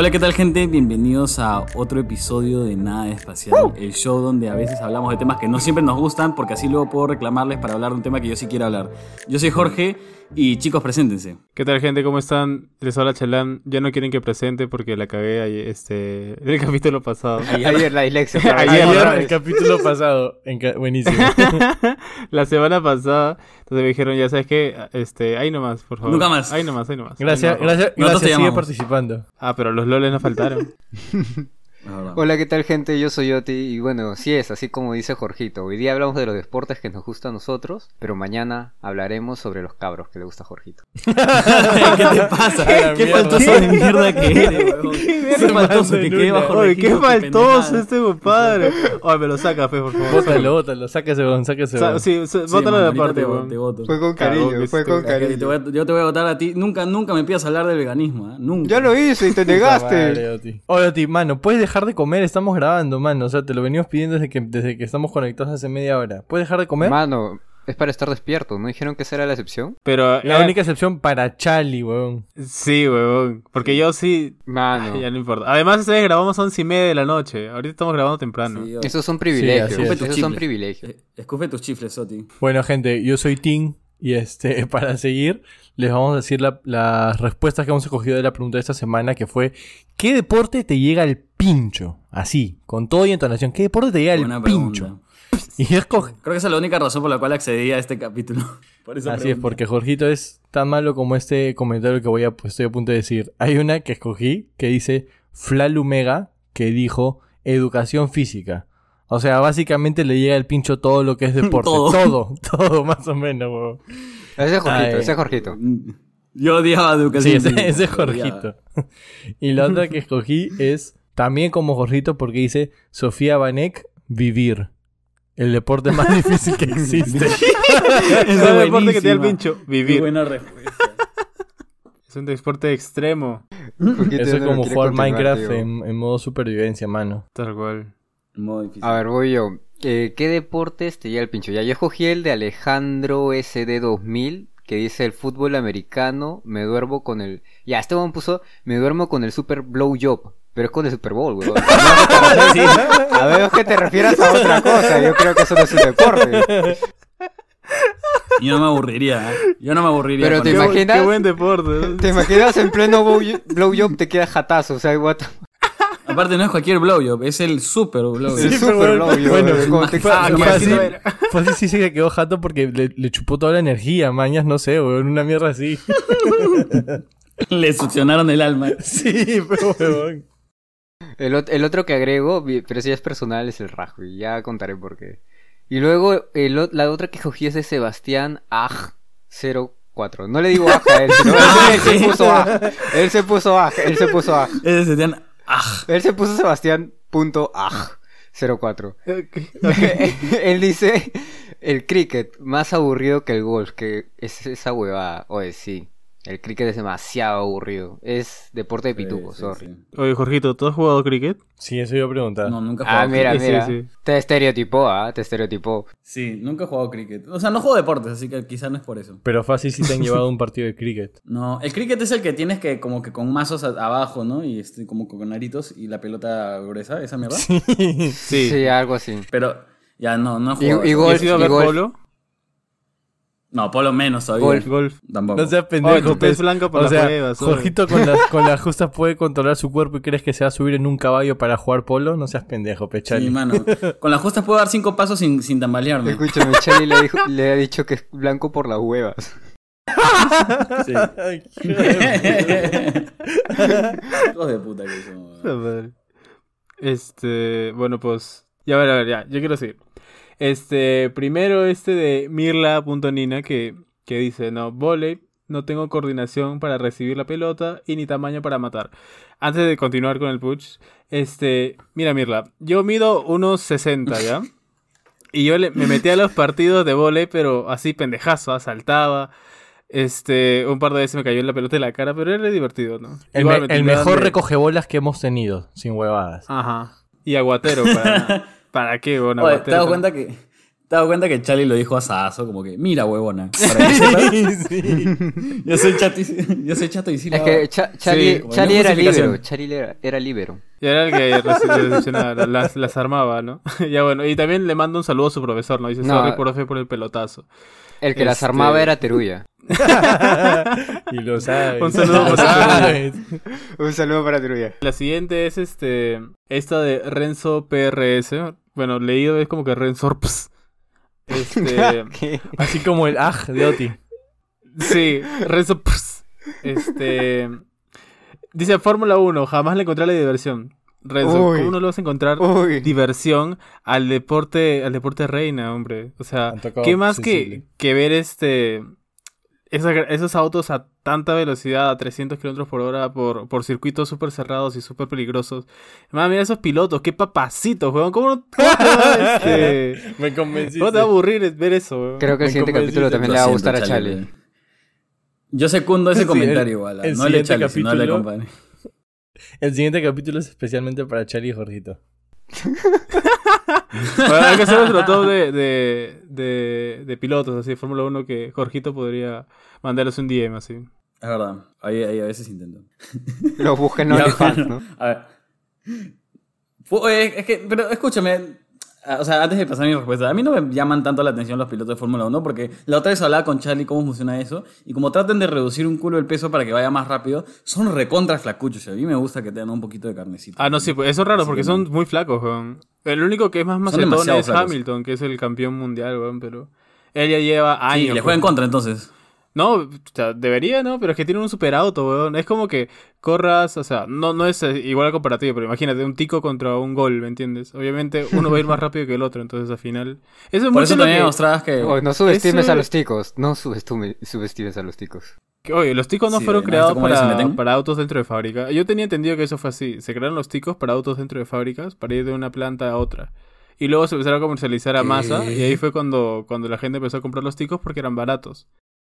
Hola, ¿qué tal gente? Bienvenidos a otro episodio de Nada Espacial, el show donde a veces hablamos de temas que no siempre nos gustan porque así luego puedo reclamarles para hablar de un tema que yo sí quiero hablar. Yo soy Jorge y chicos, preséntense. ¿Qué tal gente? ¿Cómo están? Les habla Chalán. Ya no quieren que presente porque la cagué ahí, este, en el capítulo pasado. Ayer la dislexia. Ayer, vez. el capítulo pasado. En ca- Buenísimo. la semana pasada, entonces me dijeron, ya sabes qué, este, ahí nomás, por favor. Nunca más. Ahí nomás, ahí nomás. Gracias, Venga, gracias, nosotros gracias. Sigue participando. Ah, pero los loles nos faltaron. La. Hola, ¿qué tal gente? Yo soy Oti y bueno, sí es así como dice Jorgito. Hoy día hablamos de los deportes que nos gustan a nosotros, pero mañana hablaremos sobre los cabros que le gusta a Jorgito. ¿Qué te pasa? La ¿Qué mierda. faltoso de mierda que eres, weón? Qué faltoso te Oye, registro, qué faltoso este compadre. Oye, me lo saca, fe, por favor. Bótalo, bótalo. Sáquese, weón, sáquese. Sa-. Sí, sí, Sí, bótalo de mano, ahorita aparte, te, vo- weón. te voto. Fue con cariño, fue con cariño. yo te voy a votar a ti. Nunca, nunca me pidas hablar del veganismo, ¿eh? Nunca. Ya lo hice y te negaste. Oye, Oti, mano, puedes dejar de comer. Estamos grabando, mano. O sea, te lo venimos pidiendo desde que, desde que estamos conectados hace media hora. ¿Puedes dejar de comer? Mano, es para estar despierto. ¿No dijeron que esa era la excepción? Pero, La eh, única excepción para Charlie, weón. Sí, weón. Porque yo sí. Mano, Ay, ya no importa. Además, ustedes grabamos a 11 y media de la noche. Ahorita estamos grabando temprano. Sí, esos son privilegios. es. esos son privilegios. Eh, Escupe tus chifles, Soti. Bueno, gente, yo soy Tim. Y este, para seguir, les vamos a decir la- las respuestas que hemos escogido de la pregunta de esta semana, que fue ¿qué deporte te llega al pincho? Así, con todo y entonación, ¿qué deporte te llega al Buena pincho? Y escogí. Creo que esa es la única razón por la cual accedí a este capítulo. Por esa Así es, porque Jorgito es tan malo como este comentario que voy a, pues, estoy a punto de decir. Hay una que escogí que dice Flalumega, que dijo educación física. O sea, básicamente le llega al pincho todo lo que es deporte. Todo. todo, todo, más o menos. Ese es Jorgito, Ay. ese es Jorgito. Yo odiaba Sí, educación. ese, física, ese es. Jorgito. y la otra que escogí es también como Jorgito porque dice Sofía Banek, vivir. El deporte más difícil que existe. Es el deporte que te da el pincho. Qué Vivir. buena respuesta. Es un deporte extremo. Eso es como jugar Minecraft en, en modo supervivencia, mano. Tal cual. Modo difícil. A ver, voy yo. Eh, ¿Qué deportes te llega el pincho? Ya, yo escogí el de Alejandro SD2000, que dice el fútbol americano, me duermo con el... Ya, este one puso, me duermo con el Super Blow Job, pero es con el Super Bowl, weón. Sí, a menos que te refieras a otra cosa, yo creo que eso no es un deporte. Yo no me aburriría. ¿eh? Yo no me aburriría. Pero te eso. Imaginas? qué buen deporte. ¿Te imaginas en pleno blow- Blow Job te queda jatazo? O sea, what Aparte, no es cualquier blowjob, es el super blowjob. el Sí, Super bueno, Job. bueno, como te- Ah. Fue así, sí se quedó jato porque le, le chupó toda la energía, mañas, no sé, weón, una mierda así. Le succionaron el alma. sí, pero weón. El, el otro que agrego, pero si es personal, es el rugby. Ya contaré por qué. Y luego el la otra que cogí es de Sebastián Aj 04. No le digo Aj a él, sino él, se puso Aj. Él se puso Aj. Él se puso Aj. ¡Ah! Él se puso Sebastián punto Aj 04. él dice el cricket más aburrido que el golf, que es esa huevada. Oye, sí. El cricket es demasiado aburrido. Es deporte de pituco, Sí, sí, sorry. sí. Oye, Jorgito, ¿tú has jugado cricket? Sí, eso iba a preguntar. No, nunca he Ah, jugado mira, cricket. Sí, mira. sí. Te estereotipó, ah, te estereotipó. Sí, nunca he jugado cricket. O sea, no juego deportes, así que quizás no es por eso. Pero fácil si te han llevado un partido de cricket. No, el cricket es el que tienes que, como que con mazos abajo, ¿no? Y este, como con aritos y la pelota gruesa, esa mierda. Sí. Sí. Sí, algo así. Pero ya no, no he Y- jugado. y eso. golf, ¿Has ido a y golf. No, polo menos todavía. Golf. Golf. Tampoco. No seas Oye, pendejo, tu pez pues. blanco por O las sea, huevas, oye. Jorgito con las, con las justas puede controlar su cuerpo y crees que se va a subir en un caballo para jugar polo. No seas pendejo, Sí, pechali. mano. Con las justas puedo dar cinco pasos sin, sin tambalearme. Escúchame, Charlie le, dijo- le ha dicho que es blanco por las huevas. Sí. Hijos de puta que somos. Este, bueno, pues. Ya, a ver, a ver, ya, yo quiero seguir. Este, primero este de Mirla.nina que, que dice, no, volei, no tengo coordinación para recibir la pelota y ni tamaño para matar. Antes de continuar con el push, este, mira Mirla, yo mido unos 60, ¿ya? Y yo le- me metí a los partidos de volei, pero así pendejazo, ah, saltaba. Este, un par de veces me cayó en la pelota en la cara, pero era divertido, ¿no? El, Igual me- me el mejor de- recogebolas que hemos tenido, sin huevadas. Ajá. Y aguatero, ¿para, ¿para qué, bueno, Oye, ¿te das para- cuenta que Te das cuenta que Charlie lo dijo a Sazo, como que, mira, huevona. Para que sepas, yo soy chato y, yo soy chato y sí Es que. Cha- Charlie, no era libero. Charlie era, era libero. Y era el que las, las armaba, ¿no? ya bueno, y también le mando un saludo a su profesor, ¿no? Dice, No. sorry, profe, por el pelotazo. El que las Este- armaba era Teruya. y lo sabes. Un saludo para sabes. Un saludo para Teruya. La siguiente es este esta de Renzo PRS. Bueno, leído es como que Rensorps. Este, ¿Qué? Así como el aj de Oti. sí, Rensorps. Este dice Fórmula 1, jamás le encontré la diversión. Renzo, Uy. ¿cómo no le vas a encontrar Uy. diversión al deporte al deporte reina, hombre? O sea, ¿qué más que, sensible. que ver este esos autos a tanta velocidad, a 300 kilómetros por hora, por, por circuitos súper cerrados y súper peligrosos. Madre, mira esos pilotos, qué papacitos, weón. ¿Cómo, no- te va, este, Me convenciste. cómo te va a aburrir ver eso, weón? Creo que el Me siguiente capítulo también le va a gustar a Charlie, Charlie. pero- Yo secundo ese Sí, comentario el- igual. el no le siguiente Charlie, sino le capítulo- compadre. El siguiente capítulo es especialmente para Charlie y Jorgito. Bueno, hay que hacer otro top de, de, de, de pilotos, así, de Fórmula 1, que Jorgito podría mandarles un DM, así. Es verdad. Ahí, ahí a veces intento. Lo buscan en Ya, OnlyFans, bueno, ¿no? A ver. Es que, pero escúchame. Ah, O sea, antes de pasar mi respuesta, a mí no me llaman tanto la atención los pilotos de Fórmula 1 porque la otra vez hablaba con Charlie cómo funciona eso y como traten de reducir un culo el peso para que vaya más rápido, son recontra flacuchos y a mí me gusta que tengan un poquito de carnecita. Ah, no, sí, pues eso es raro, porque que son muy flacos, weón. El único que es más macetón es. Hamilton, que es el campeón mundial, weón, pero... Él ya lleva Sí, años. le pues. juega en contra entonces. No, o sea, debería, ¿no? Pero es que tiene un superauto, weón. Es como que corras, o sea, no, no es eh, igual al comparativo, pero imagínate, un tico contra un gol, ¿me entiendes? Obviamente uno va a ir más rápido que el otro, entonces al final... Eso es Por mucho eso también que- mostrabas que... Oye, no subestimes Eso- a los ticos. No subestimes, subestimes a los ticos. Oye, los ticos no Sí, fueron ¿no has creados para, para autos dentro de fábrica. Yo tenía entendido que eso fue así. Se crearon los ticos para autos dentro de fábricas, para ir de una planta a otra. Y luego se empezaron a comercializar a ¿Qué? masa, y ahí fue cuando, cuando la gente empezó a comprar los ticos porque eran baratos.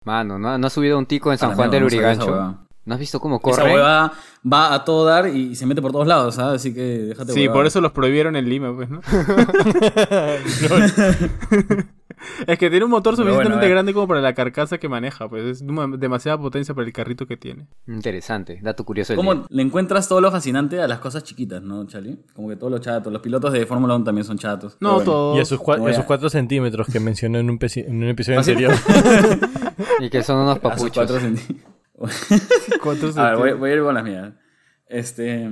Mano, ¿no, no has subido un tico en San Juan del esa Urigancho? huevada. ¿No has visto cómo Esa corre? hueva va a todo dar y, se mete por todos lados, ¿sabes? Así que déjate Sí, por eso los prohibieron en Lima, pues, ¿no? Es que tiene un motor bueno, suficientemente eh. grande como para la carcasa que maneja, pues es dema- demasiada potencia para el carrito que tiene. Interesante, dato curioso del ¿Cómo día. le encuentras todo lo fascinante a las cosas chiquitas, no, Charlie? Como que todos los chatos, los pilotos de Fórmula 1 también son chatos. No, bueno. todos. Y a sus, cua- Como a ya- sus 4 centímetros que mencionó en un, en un episodio ¿Ah, anterior. Y que son unos A sus papuchos. cuatro ¿Cuántos A ver, voy, centímetros? voy a ir con las mías. Este,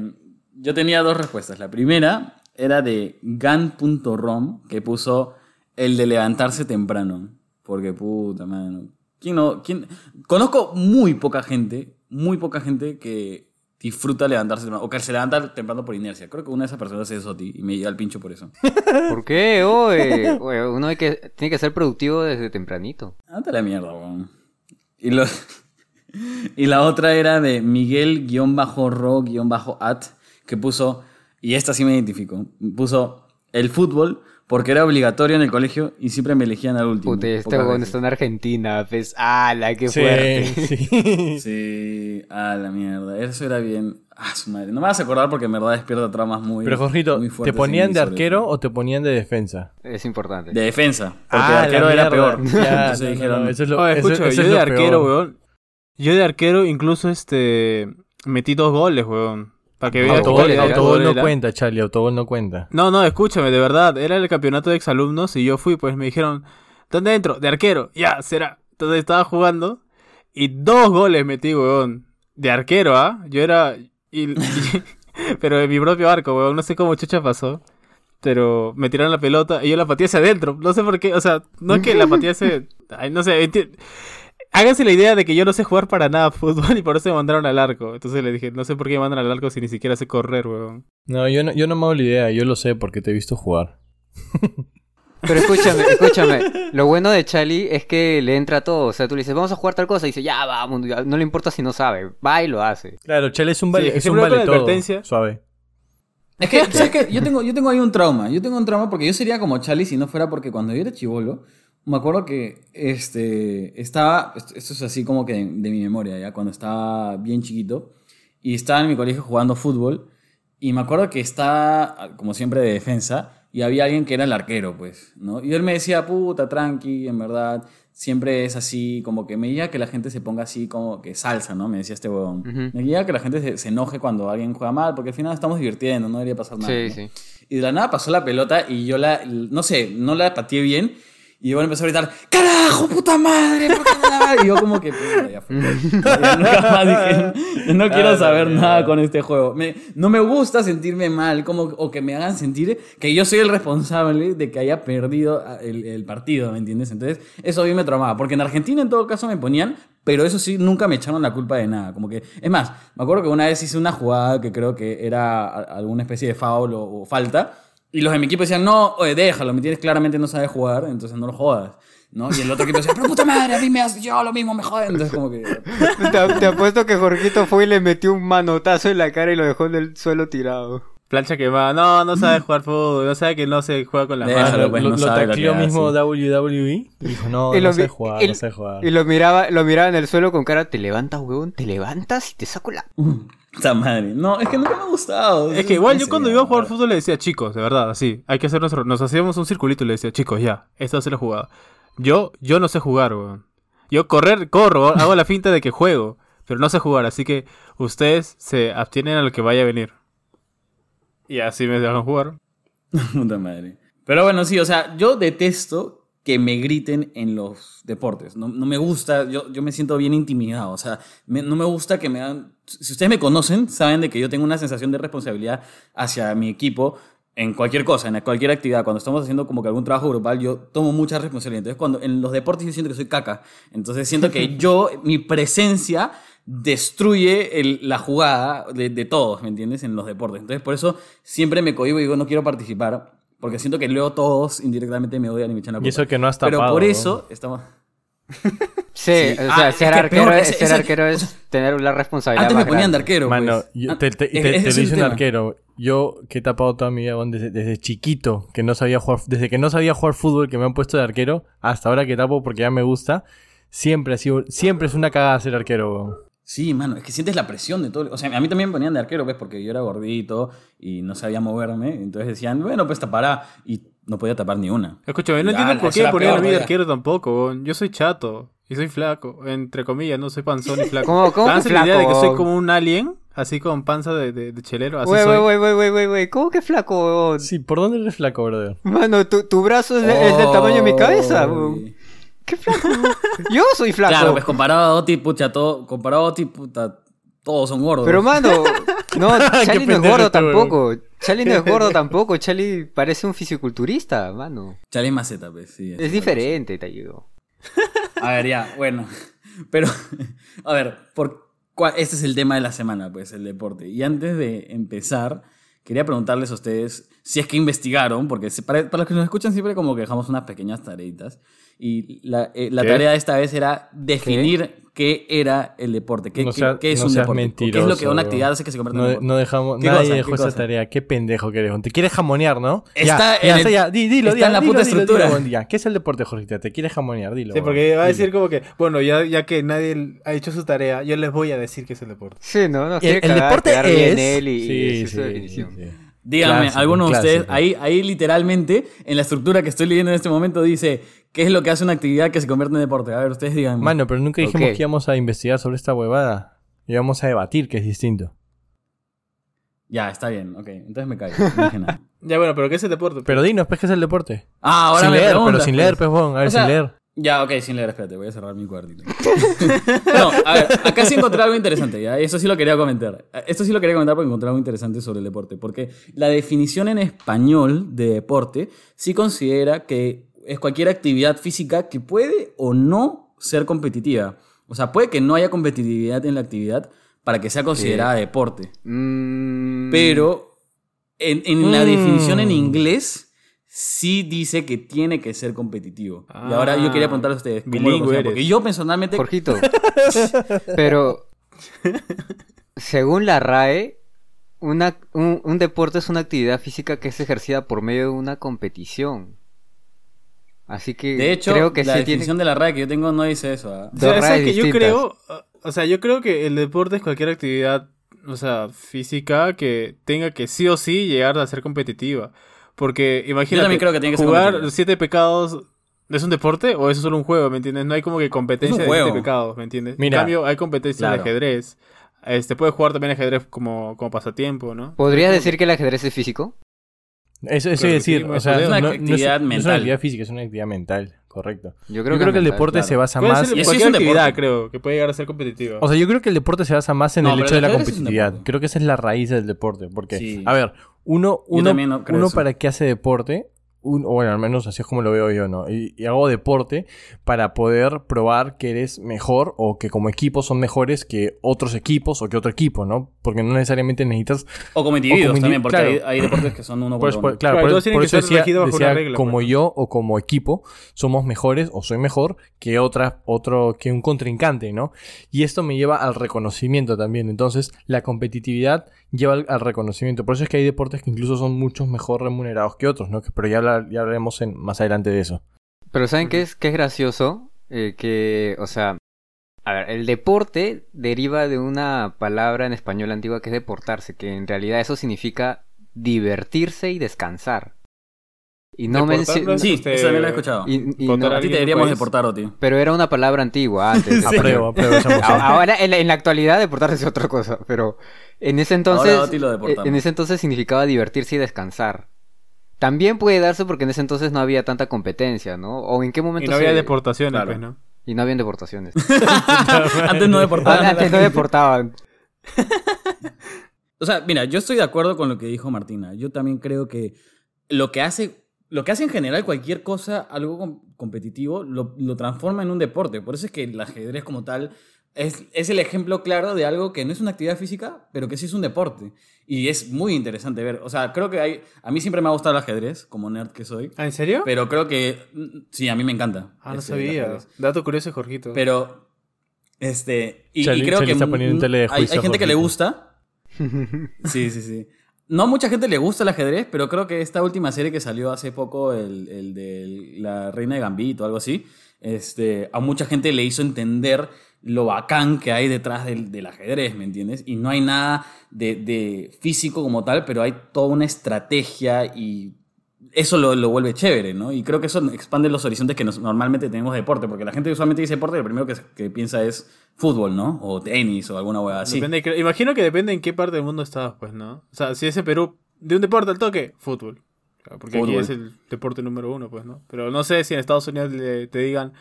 yo tenía dos respuestas. La primera era de gan.rom, que puso el de levantarse temprano. Porque puta, mano. ¿Quién no? ¿Quién? Conozco muy poca gente, muy poca gente que disfruta levantarse temprano. O que se levanta temprano por inercia. Creo que una de esas personas es Soti y me llega al pincho por eso. ¿Por qué? Oye, Oye, uno hay que, tiene que ser productivo desde tempranito. Anda la mierda, weón. Y, y la otra era de Miguel-ro-at, que puso, y esta sí me identifico, puso el fútbol porque era obligatorio en el colegio y siempre me elegían al último. Puta, este veces. está en Argentina, pues, ¡ala, qué Sí, fuerte! sí. Sí, a la mierda. Eso era bien. Ah, su madre. No me vas a acordar porque en verdad despierta traumas muy. Pero Jorgito, muy ¿te ponían de arquero eso. o te ponían de defensa? Es importante. De defensa. Porque Ah, de arquero era peor. Ya, Entonces no, no, dijeron. no, eso es lo, Oye, eso- escucha, eso yo es de arquero, peor. weón. Yo de arquero incluso este metí dos goles, weón. Para que veas Autogol, autogol no cuenta, Charlie, autogol no cuenta. No, no, escúchame, de verdad, era el campeonato de exalumnos y yo fui, pues me dijeron, ¿dónde entro? De arquero, ya, será. Entonces estaba jugando y dos goles metí, weón. De arquero, ¿ah? Yo era... y- y- pero en mi propio arco, weón, no sé cómo chucha pasó. Pero me tiraron la pelota y yo la pateé hacia adentro. No sé por qué, o sea, no es que la pateé hacia... Ay, no sé, enti- Háganse la idea de que yo no sé jugar para nada fútbol y por eso me mandaron al arco. Entonces le dije, no sé por qué me mandan al arco si ni siquiera sé correr, weón. No, yo no, yo no me hago la idea, yo lo sé porque te he visto jugar. Pero escúchame, escúchame. Lo bueno de Charlie es que le entra todo. O sea, tú le dices, vamos a jugar tal cosa. Y dice, ya, vamos. ya, No le importa si no sabe. Va y lo hace. Claro, Charlie es un vale, Sí, es un vale todo. advertencia. Suave. Es que, ¿sabes qué? Yo tengo, yo tengo ahí un trauma. Yo tengo un trauma porque yo sería como Charlie si no fuera porque cuando yo era chivolo, me acuerdo que este, estaba, esto, esto es así como que de, de mi memoria, ya, cuando estaba bien chiquito, y estaba en mi colegio jugando fútbol, y me acuerdo que estaba, como siempre, de defensa, y había alguien que era el arquero, pues, ¿no? Y él me decía, puta, tranqui, en verdad, siempre es así, como que me diga que la gente se ponga así como que salsa, ¿no? Me decía este huevón. Ujú. Me diga que la gente se, se enoje cuando alguien juega mal, porque al final estamos divirtiendo, no debería pasar nada. Sí, ¿no? sí. Y de la nada pasó la pelota y yo la, no sé, no la pateé bien. Y igual empezó a gritar, ¡carajo, puta madre! ¿por qué vas?" Y yo como que, ya fue. Ya nunca más dije, no quiero Ah, saber nada con este juego. Me- no me gusta sentirme mal como, o que me hagan sentir que yo soy el responsable de que haya perdido el, el partido, ¿me entiendes? Entonces, eso a mí me traumaba. Porque en Argentina en todo caso me ponían, pero eso sí, nunca me echaron la culpa de nada. Como que, es más, me acuerdo que una vez hice una jugada que creo que era alguna especie de foul o, o falta. Y los de mi equipo decían, no, oye, déjalo, me tienes claramente no sabe jugar, entonces no lo jodas. ¿no? Y el otro equipo decía, pero puta madre, a mí me hace yo lo mismo, me joden. Entonces como que... Te, te apuesto que Jorgito fue y le metió un manotazo en la cara y lo dejó en el suelo tirado. Plancha quemada. No, no sabe jugar fútbol. No sabe que no se juega con las Déjalo, manos. pues, lo, no lo tacleó que mismo WWE y dijo, no, Y no lo sé jugar, y- no sé jugar. Y lo miraba, lo miraba en el suelo con cara, te levantas, huevón, te levantas y te saco la... Madre. No, es que nunca me ha gustado. Es que igual yo cuando iba a jugar fútbol fútbol le decía, chicos, de verdad, así, hay que hacer nuestro... Nos hacíamos un circulito y le decía, chicos, ya, esta va a ser la jugada. Yo, yo no sé jugar, weón. Yo correr, corro, hago la finta de que juego, pero no sé jugar, así que ustedes se abstienen a lo que vaya a venir. Y así me dejan jugar. Puta madre. Pero bueno, sí, o sea, yo detesto que me griten en los deportes. No, no me gusta, yo, yo me siento bien intimidado. O sea, me- no me gusta que me dan... Si ustedes me conocen, saben de que yo tengo una sensación de responsabilidad hacia mi equipo en cualquier cosa, en cualquier actividad. Cuando estamos haciendo como que algún trabajo grupal, yo tomo mucha responsabilidad. Entonces, cuando en los deportes yo siento que soy caca. Entonces, siento que yo, mi presencia destruye el- la jugada de, de todos, ¿me entiendes? En los deportes. Entonces, por eso siempre me cohibo y digo, no quiero participar, porque siento que luego todos indirectamente me odian y me echan la culpa. Y eso que no has Pero tapado, por ¿no? eso estamos... Sí, Sí. o sea, Ah, ser que arquero, peor, es, ser arquero es tener la responsabilidad Antes me ponían de arquero, Mano, pues. yo- te, te- es- te- ese te es lo el dice un tema. arquero. Yo que he tapado toda mi vida desde, desde chiquito, que no sabía jugar, desde que no sabía jugar fútbol, que me han puesto de arquero, hasta ahora que tapo porque ya me gusta, siempre ha sido, siempre es una cagada ser arquero, weón. Sí, mano, es que sientes la presión de todo. O sea, a mí también me ponían de arquero, ¿ves? Porque yo era gordito y no sabía moverme. Entonces decían, bueno, pues tapará. Y no podía tapar ni una. Escúchame, no entiendo por eso qué ponían a mí de arquero tampoco, weón. Yo soy chato y soy flaco, entre comillas, no soy panzón ni flaco. ¿Cómo- cómo que Háganse la idea de que flaco, soy weón? como un alien, así con panza de, de- de chelero, así Wey, soy. wey, wey, wey, wey, ¿cómo que flaco, huevón? Sí, ¿por dónde eres flaco, brother? Mano, tu, tu brazo es, de- es del tamaño de mi cabeza. ¿Qué flaco? Yo soy flaco. Claro, pues comparado a Oti, pucha, todo, comparado a Oti, puta, todos son gordos. Pero mano, no, Charlie no es gordo tampoco. Charlie no es gordo tampoco. Aquí parece un fisiculturista, mano. Chale maceta, pues, sí. Es diferente, te digo. A ver, ya, bueno. Pero, a ver, por cua- este es el tema de la semana, pues, el deporte. Y antes de empezar, quería preguntarles a ustedes si es que investigaron, porque para, para los que nos escuchan siempre como que dejamos unas pequeñas tareitas. Y la, eh, la ¿Qué? tarea de esta vez era definir qué, era el deporte, qué, No qué- sea- qué es no un deporte, qué es lo que una actividad hace que se convierta en No, deporte. no dejamos, ¿Qué nadie cosa? dejó ¿Qué esa cosa? tarea. Qué pendejo que eres. Te quieres jamonear, ¿no? Está en ya, el- ya, di- dilo, está di- en la dilo, puta estructura. ¿Qué es el deporte, Jorgito? Te quieres jamonear, dilo. Sí, porque va a Dilo. decir como que, bueno, ya, ya que nadie ha hecho su tarea, yo les voy a decir que es el deporte. Sí, no, no El, el deporte quedar bien es... él y, y sí, su sí, sí. Díganme, Clásico, alguno de ustedes, ahí, ahí literalmente, en la estructura que estoy leyendo en este momento, dice qué es lo que hace una actividad que se convierte en deporte. A ver, ustedes díganme. Mano, pero nunca dijimos que íbamos a investigar sobre esta huevada. Íbamos a debatir, que es distinto. Ya, está bien, ok. Entonces me callo. No dije nada. Ya, bueno, pero ¿qué es el deporte? Pero dinos, pues, ¿qué es el deporte? Ah, ahora sin me leer, pero sin leer, pues, bon. A ver, O sea, sin leer. Ya, ok, sin leer, espérate, voy a cerrar mi cuartito. no, a ver, acá sí encontré algo interesante, ¿ya? Eso sí lo quería comentar. Esto sí lo quería comentar porque encontré algo interesante sobre el deporte. Porque la definición en español de deporte sí considera que es cualquier actividad física que puede o no ser competitiva. O sea, puede que no haya competitividad en la actividad para que sea considerada deporte. Mm, Pero en, en la Mm. definición en inglés sí dice que tiene que ser competitivo. y ahora yo quería preguntarle a ustedes. ¿cómo lo bilingüe eres. Porque yo personalmente... Jorgito. Pero, según la RAE, una, un, un deporte es una actividad física que es ejercida por medio de una competición. Así que De hecho, creo que la sí definición tiene... de la RAE que yo tengo no dice eso. ¿ah? O sea, Dos ¿sabes rayas que yo creo, o sea, yo creo que el deporte es cualquier actividad, o sea, física que tenga que sí o sí llegar a ser competitiva. Porque imagínate, también creo que tiene que ser jugar competitivo. siete pecados ¿Es un deporte o es solo un juego, me entiendes? No hay como que competencia de siete juego. pecados, ¿me entiendes? Mira, en cambio, hay competencia claro. de ajedrez. Este, puedes jugar también ajedrez como, como pasatiempo, ¿no? ¿Podrías decir que el ajedrez es físico? Eso, eso es que decir, sí, o sea, es una no- actividad no es mental. una actividad física, es una actividad mental, correcto. Yo creo, Yo creo que el mental, deporte claro. se basa más... ser es cualquier actividad, deporte. creo, que puede llegar a ser competitiva. O sea, yo creo que el deporte se basa más en No, el hecho de la competitividad. Creo que esa es la raíz del deporte. Porque, Sí. a ver, uno, uno, no uno para qué hace deporte, un- o bueno, al menos así es como lo veo yo, ¿no? Y, y hago deporte para poder probar que eres mejor o que como equipo son mejores que otros equipos o que otro equipo, ¿no? Porque no necesariamente necesitas O como individuos como también, porque claro. hay, hay deportes que son uno Por por por- uno. claro, Claro, por, todos tienen por que eso ser decía, regidos bajo una decía regla, como pues, ¿no? yo o como equipo somos mejores o soy mejor que otra, otro, que un contrincante, ¿no? Y esto me lleva al reconocimiento también. Entonces, la competitividad lleva al, al reconocimiento. Por eso es que hay deportes que incluso son muchos mejor remunerados que otros, ¿no? Que- Pero ya, ya hablaremos en- más adelante de eso. Pero ¿saben qué es, qué es gracioso? Eh, que, o sea, a ver, el deporte deriva de una palabra en español antigua que es deportarse, que en realidad eso significa divertirse y descansar. Y no Deportar no mencio- es- Sí, Este, eso también lo he escuchado. y- y votar no- a a ti te en deberíamos país. deportar, Oti. pero era una palabra antigua antes. Sí. Apruebo, apruebo Ahora, en la, en la actualidad, deportarse es otra cosa, pero en ese entonces, Ahora lo eh, en ese entonces significaba divertirse y descansar. También puede darse porque en ese entonces no había tanta competencia, ¿no? O en qué momento Y no había deportaciones, Claro. pues, ¿no? Y no habían deportaciones. Antes no deportaban. Antes no deportaban. O sea, mira, yo estoy de acuerdo con lo que dijo Martina. Yo también creo que lo que hace, lo que hace en general cualquier cosa, algo com- competitivo, lo, lo transforma en un deporte. Por eso es que el ajedrez como tal es, es el ejemplo claro de algo que no es una actividad física, pero que sí es un deporte. Y es muy interesante ver. O sea, creo que hay... A mí siempre me ha gustado el ajedrez, como nerd que soy. ¿Ah, en serio? Pero creo que... Sí, a mí me encanta. ah, no sabía. Dato curioso, Jorgito. Pero... Este... Y, creo que está poniendo un tele de hay, juicio, hay gente que le gusta. Sí, sí, sí. No mucha gente le gusta el ajedrez, pero creo que esta última serie que salió hace poco, el, el de la Reina de Gambito o algo así, este, a mucha gente le hizo entender lo bacán que hay detrás del, del ajedrez, ¿me entiendes? Y no hay nada de, de físico como tal, pero hay toda una estrategia y eso lo, lo vuelve chévere, ¿no? Y creo que eso expande los horizontes que nos- normalmente tenemos de deporte, porque la gente usualmente dice deporte y lo primero que, que piensa es fútbol, ¿no? O tenis o alguna hueá así. Depende, imagino que depende en qué parte del mundo estás, pues, ¿no? O sea, si es en Perú, de un deporte al toque, fútbol. Porque aquí es el deporte número uno, pues, ¿no? Pero no sé si en Estados Unidos le- te digan,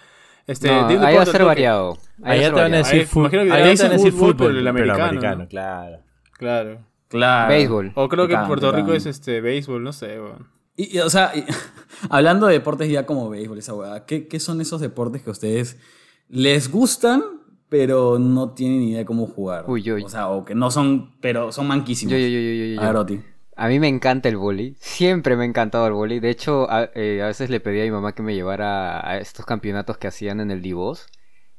este, No, ahí va a ser variado. Ahí te van a decir fútbol. imagino que Allá allá te van a dicen decir fútbol, fútbol, pero el americano, ¿no? claro. Claro. Claro. Béisbol. O creo que en Puerto Rico es este béisbol, no sé, weón. Y, y, o sea, y- hablando de deportes ya como béisbol, esa hueá, ¿qué, qué son esos deportes que a ustedes les gustan, pero no tienen ni idea de cómo jugar? Uy, uy. O sea, o que no son, pero son manquísimos. Yo, yo, yo, yo, yo, yo. A ver, Oti. A mí me encanta el vóley. Siempre me ha encantado el vóley. De hecho, a, eh, a veces le pedí a mi mamá que me llevara a estos campeonatos que hacían en el Divos.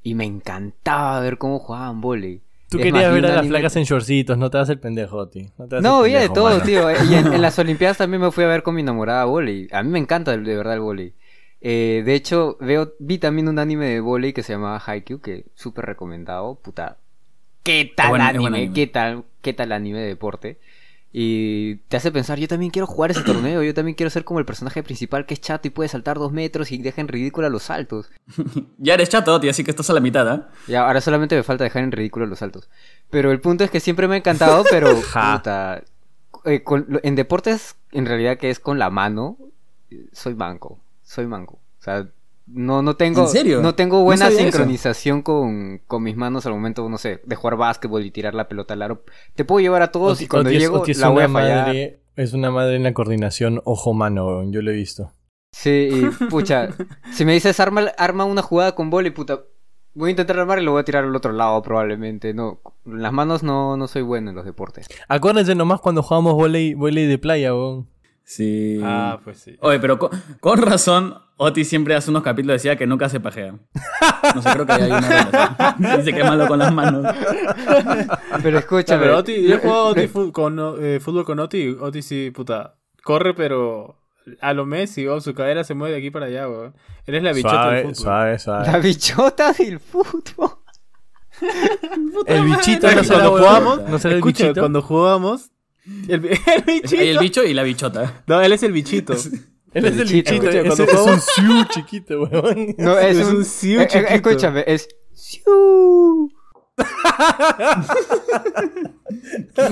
Y me encantaba ver cómo jugaban vóley. Tú Es querías más, ver a las flacas en shortcitos, no te das el pendejo, ti. No, te No, de todo, mano. tío. Y en, en las Olimpiadas también me fui a ver con mi enamorada vóley. A mí me encanta de verdad el vóley. Eh, de hecho, veo, vi también un anime de vóley que se llamaba Haikyuu, que súper recomendado. Puta, ¿qué tal buen- es anime? buen anime. ¿Qué tal, qué tal anime de deporte? Y te hace pensar, yo también quiero jugar ese torneo, yo también quiero ser como el personaje principal que es chato y puede saltar dos metros y deja en ridículo los saltos. Ya eres chato, Oti, así que estás a la mitad, ¿ah? Y ahora solamente me falta dejar en ridículo los saltos. Pero el punto es que siempre me ha encantado, pero puta, eh, con- en deportes, en realidad que es con la mano, eh, soy manco, soy manco. O sea, no, no tengo, ¿En serio? no tengo buena sincronización con, con mis manos al momento, no sé, de jugar básquetbol y tirar la pelota al aro. Te puedo llevar a todos Oti- y cuando Oti llego Oti es la voy a una fallar. madre, es una madre en la coordinación ojo-mano, yo lo he visto. Sí, y pucha, si me dices arma, arma una jugada con y puta, voy a intentar armar y lo voy a tirar al otro lado probablemente. No, las manos no, no soy bueno en los deportes. Acuérdense nomás cuando jugábamos volei, volei de playa, weón. Sí. Ah, pues sí. Oye, pero con, con razón, Oti siempre hace unos capítulos decía que nunca se pajea. No sé, creo que hay una relación. Dice que es malo con las manos. Pero escúchame. pero Oti, yo he jugado Oti fu- con, eh, fútbol con Oti. Oti sí, puta. Corre, pero a lo Messi, weón. Su cadera se mueve de aquí para allá, weón. Eres la bichota del fútbol. suave, suave. La bichota del fútbol. El bichito no Cuando jugábamos, no será el escucha, bichito. cuando jugábamos, El, el bichito. Hay el bicho y la bichota. No, él es el bichito. Él es el bichito, bichito, escucha, ese cuando es juego- un Siu chiquito, weón. No, es, Es un, un Siu eh, eh, chiquito. escúchame, es. Siu.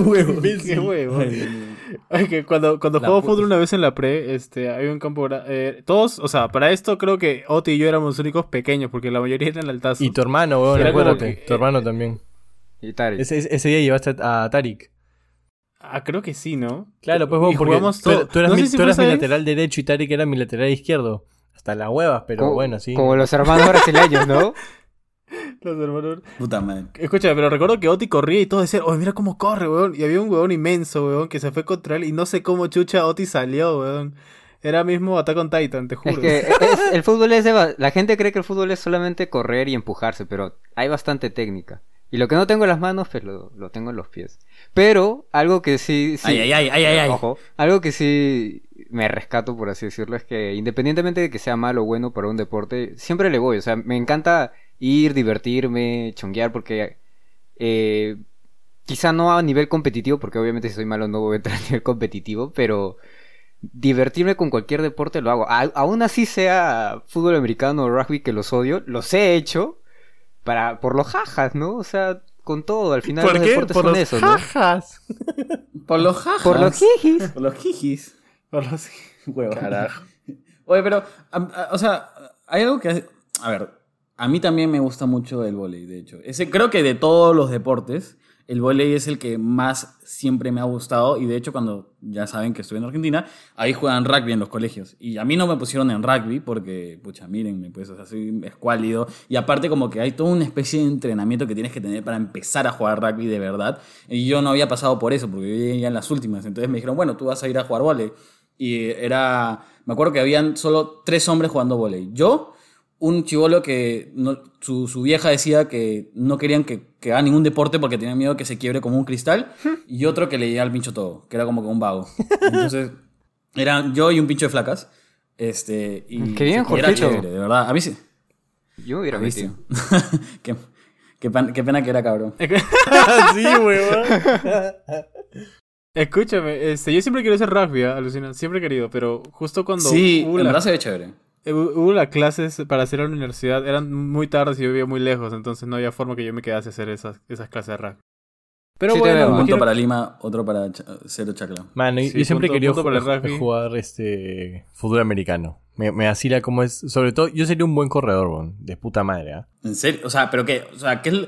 huevo. Qué huevo. Ay, que cuando cuando juego fútbol una vez en la pre, este, hay un campo eh, todos, o sea, para esto creo que Oti y yo éramos los únicos pequeños, porque la mayoría eran altazos. Y tu hermano, weón, como acuérdate. que- Tu hermano también. Y Tari. Ese, ese día llevaste a Tarik. Ah, creo que sí, ¿no? Claro, pues bueno, porque jugamos tú, todo. tú eras, No mi, si tú eras lateral derecho y Tarik era mi lateral izquierdo. Hasta las huevas, pero como, bueno, sí. Como los hermanos brasileños, ¿no? Los hermanos. Puta madre. Escucha, pero recuerdo que Oti corría y todos decían, oye, mira cómo corre, weón. Y había un weón inmenso, weón, que se fue contra él y no sé cómo chucha Oti salió, weón. Era mismo Attack on Titan, te juro. Es que es- el fútbol es de La gente cree que el fútbol es solamente correr y empujarse, pero hay bastante técnica. Y lo que no tengo en las manos, pues lo, lo tengo en los pies. Pero algo que sí... sí Ay, ay, ay, ay. Ojo, algo que sí me rescato, por así decirlo, es que independientemente de que sea malo o bueno para un deporte, siempre le voy. O sea, me encanta ir, divertirme, chonguear, porque eh, quizá no a nivel competitivo, porque obviamente si soy malo no voy a entrar a nivel competitivo, pero divertirme con cualquier deporte lo hago. A- aún así sea fútbol americano o rugby que los odio, los he hecho para por los jajas, ¿no? O sea, con todo, al final ¿Por los qué? deportes Por son los eso, ¿no? jajas. Por los jajas. Por los jijis. Por los jijis. Por los- Huevo. Carajo. Oye, pero, a- a- o sea, hay algo que... A ver, a mí también me gusta mucho el vóley, de hecho. Ese, creo que de todos los deportes, el vóley es el que más siempre me ha gustado. Y de hecho, cuando ya saben que estoy en Argentina, ahí juegan rugby en los colegios. Y a mí no me pusieron en rugby porque, pucha, mírenme, pues, o sea, soy escuálido. Y aparte, como que hay toda una especie de entrenamiento que tienes que tener para empezar a jugar rugby de verdad. Y yo no había pasado por eso, porque yo en las últimas. Entonces me dijeron, bueno, tú vas a ir a jugar vóley. Y era, me acuerdo que habían solo tres hombres jugando vóley. Yo, un chivolo que su, su vieja decía que no querían que, que haga ningún deporte porque tenían miedo que se quiebre como un cristal. y otro que le llegaba al pincho todo, que era como que un vago. Entonces, eran yo y un pincho de flacas. Este, y, Qué bien, y era chévere, de verdad. A mí sí. Yo hubiera metido. qué, qué pena que era cabrón. sí, weón. Escúchame, este, yo siempre quiero hacer rugby, ¿ah? alucina, siempre he querido, pero justo cuando Sí, en verdad se ve chévere. Eh, hubo las clases para hacer a la universidad, eran muy tardes y yo vivía muy lejos, entonces no había forma que yo me quedase a hacer esas, esas clases de rugby. Pero Sí te bueno, veo, Un punto para Lima, otro para Cha- Cero Chacla. Mano, yo- Sí, yo siempre punto- quería punto para el jugar, jugar este fútbol americano. Me, me asila como es. Sobre todo, yo sería un buen corredor. De puta madre, ¿ah? ¿En serio? O sea, pero qué, o sea, ¿qué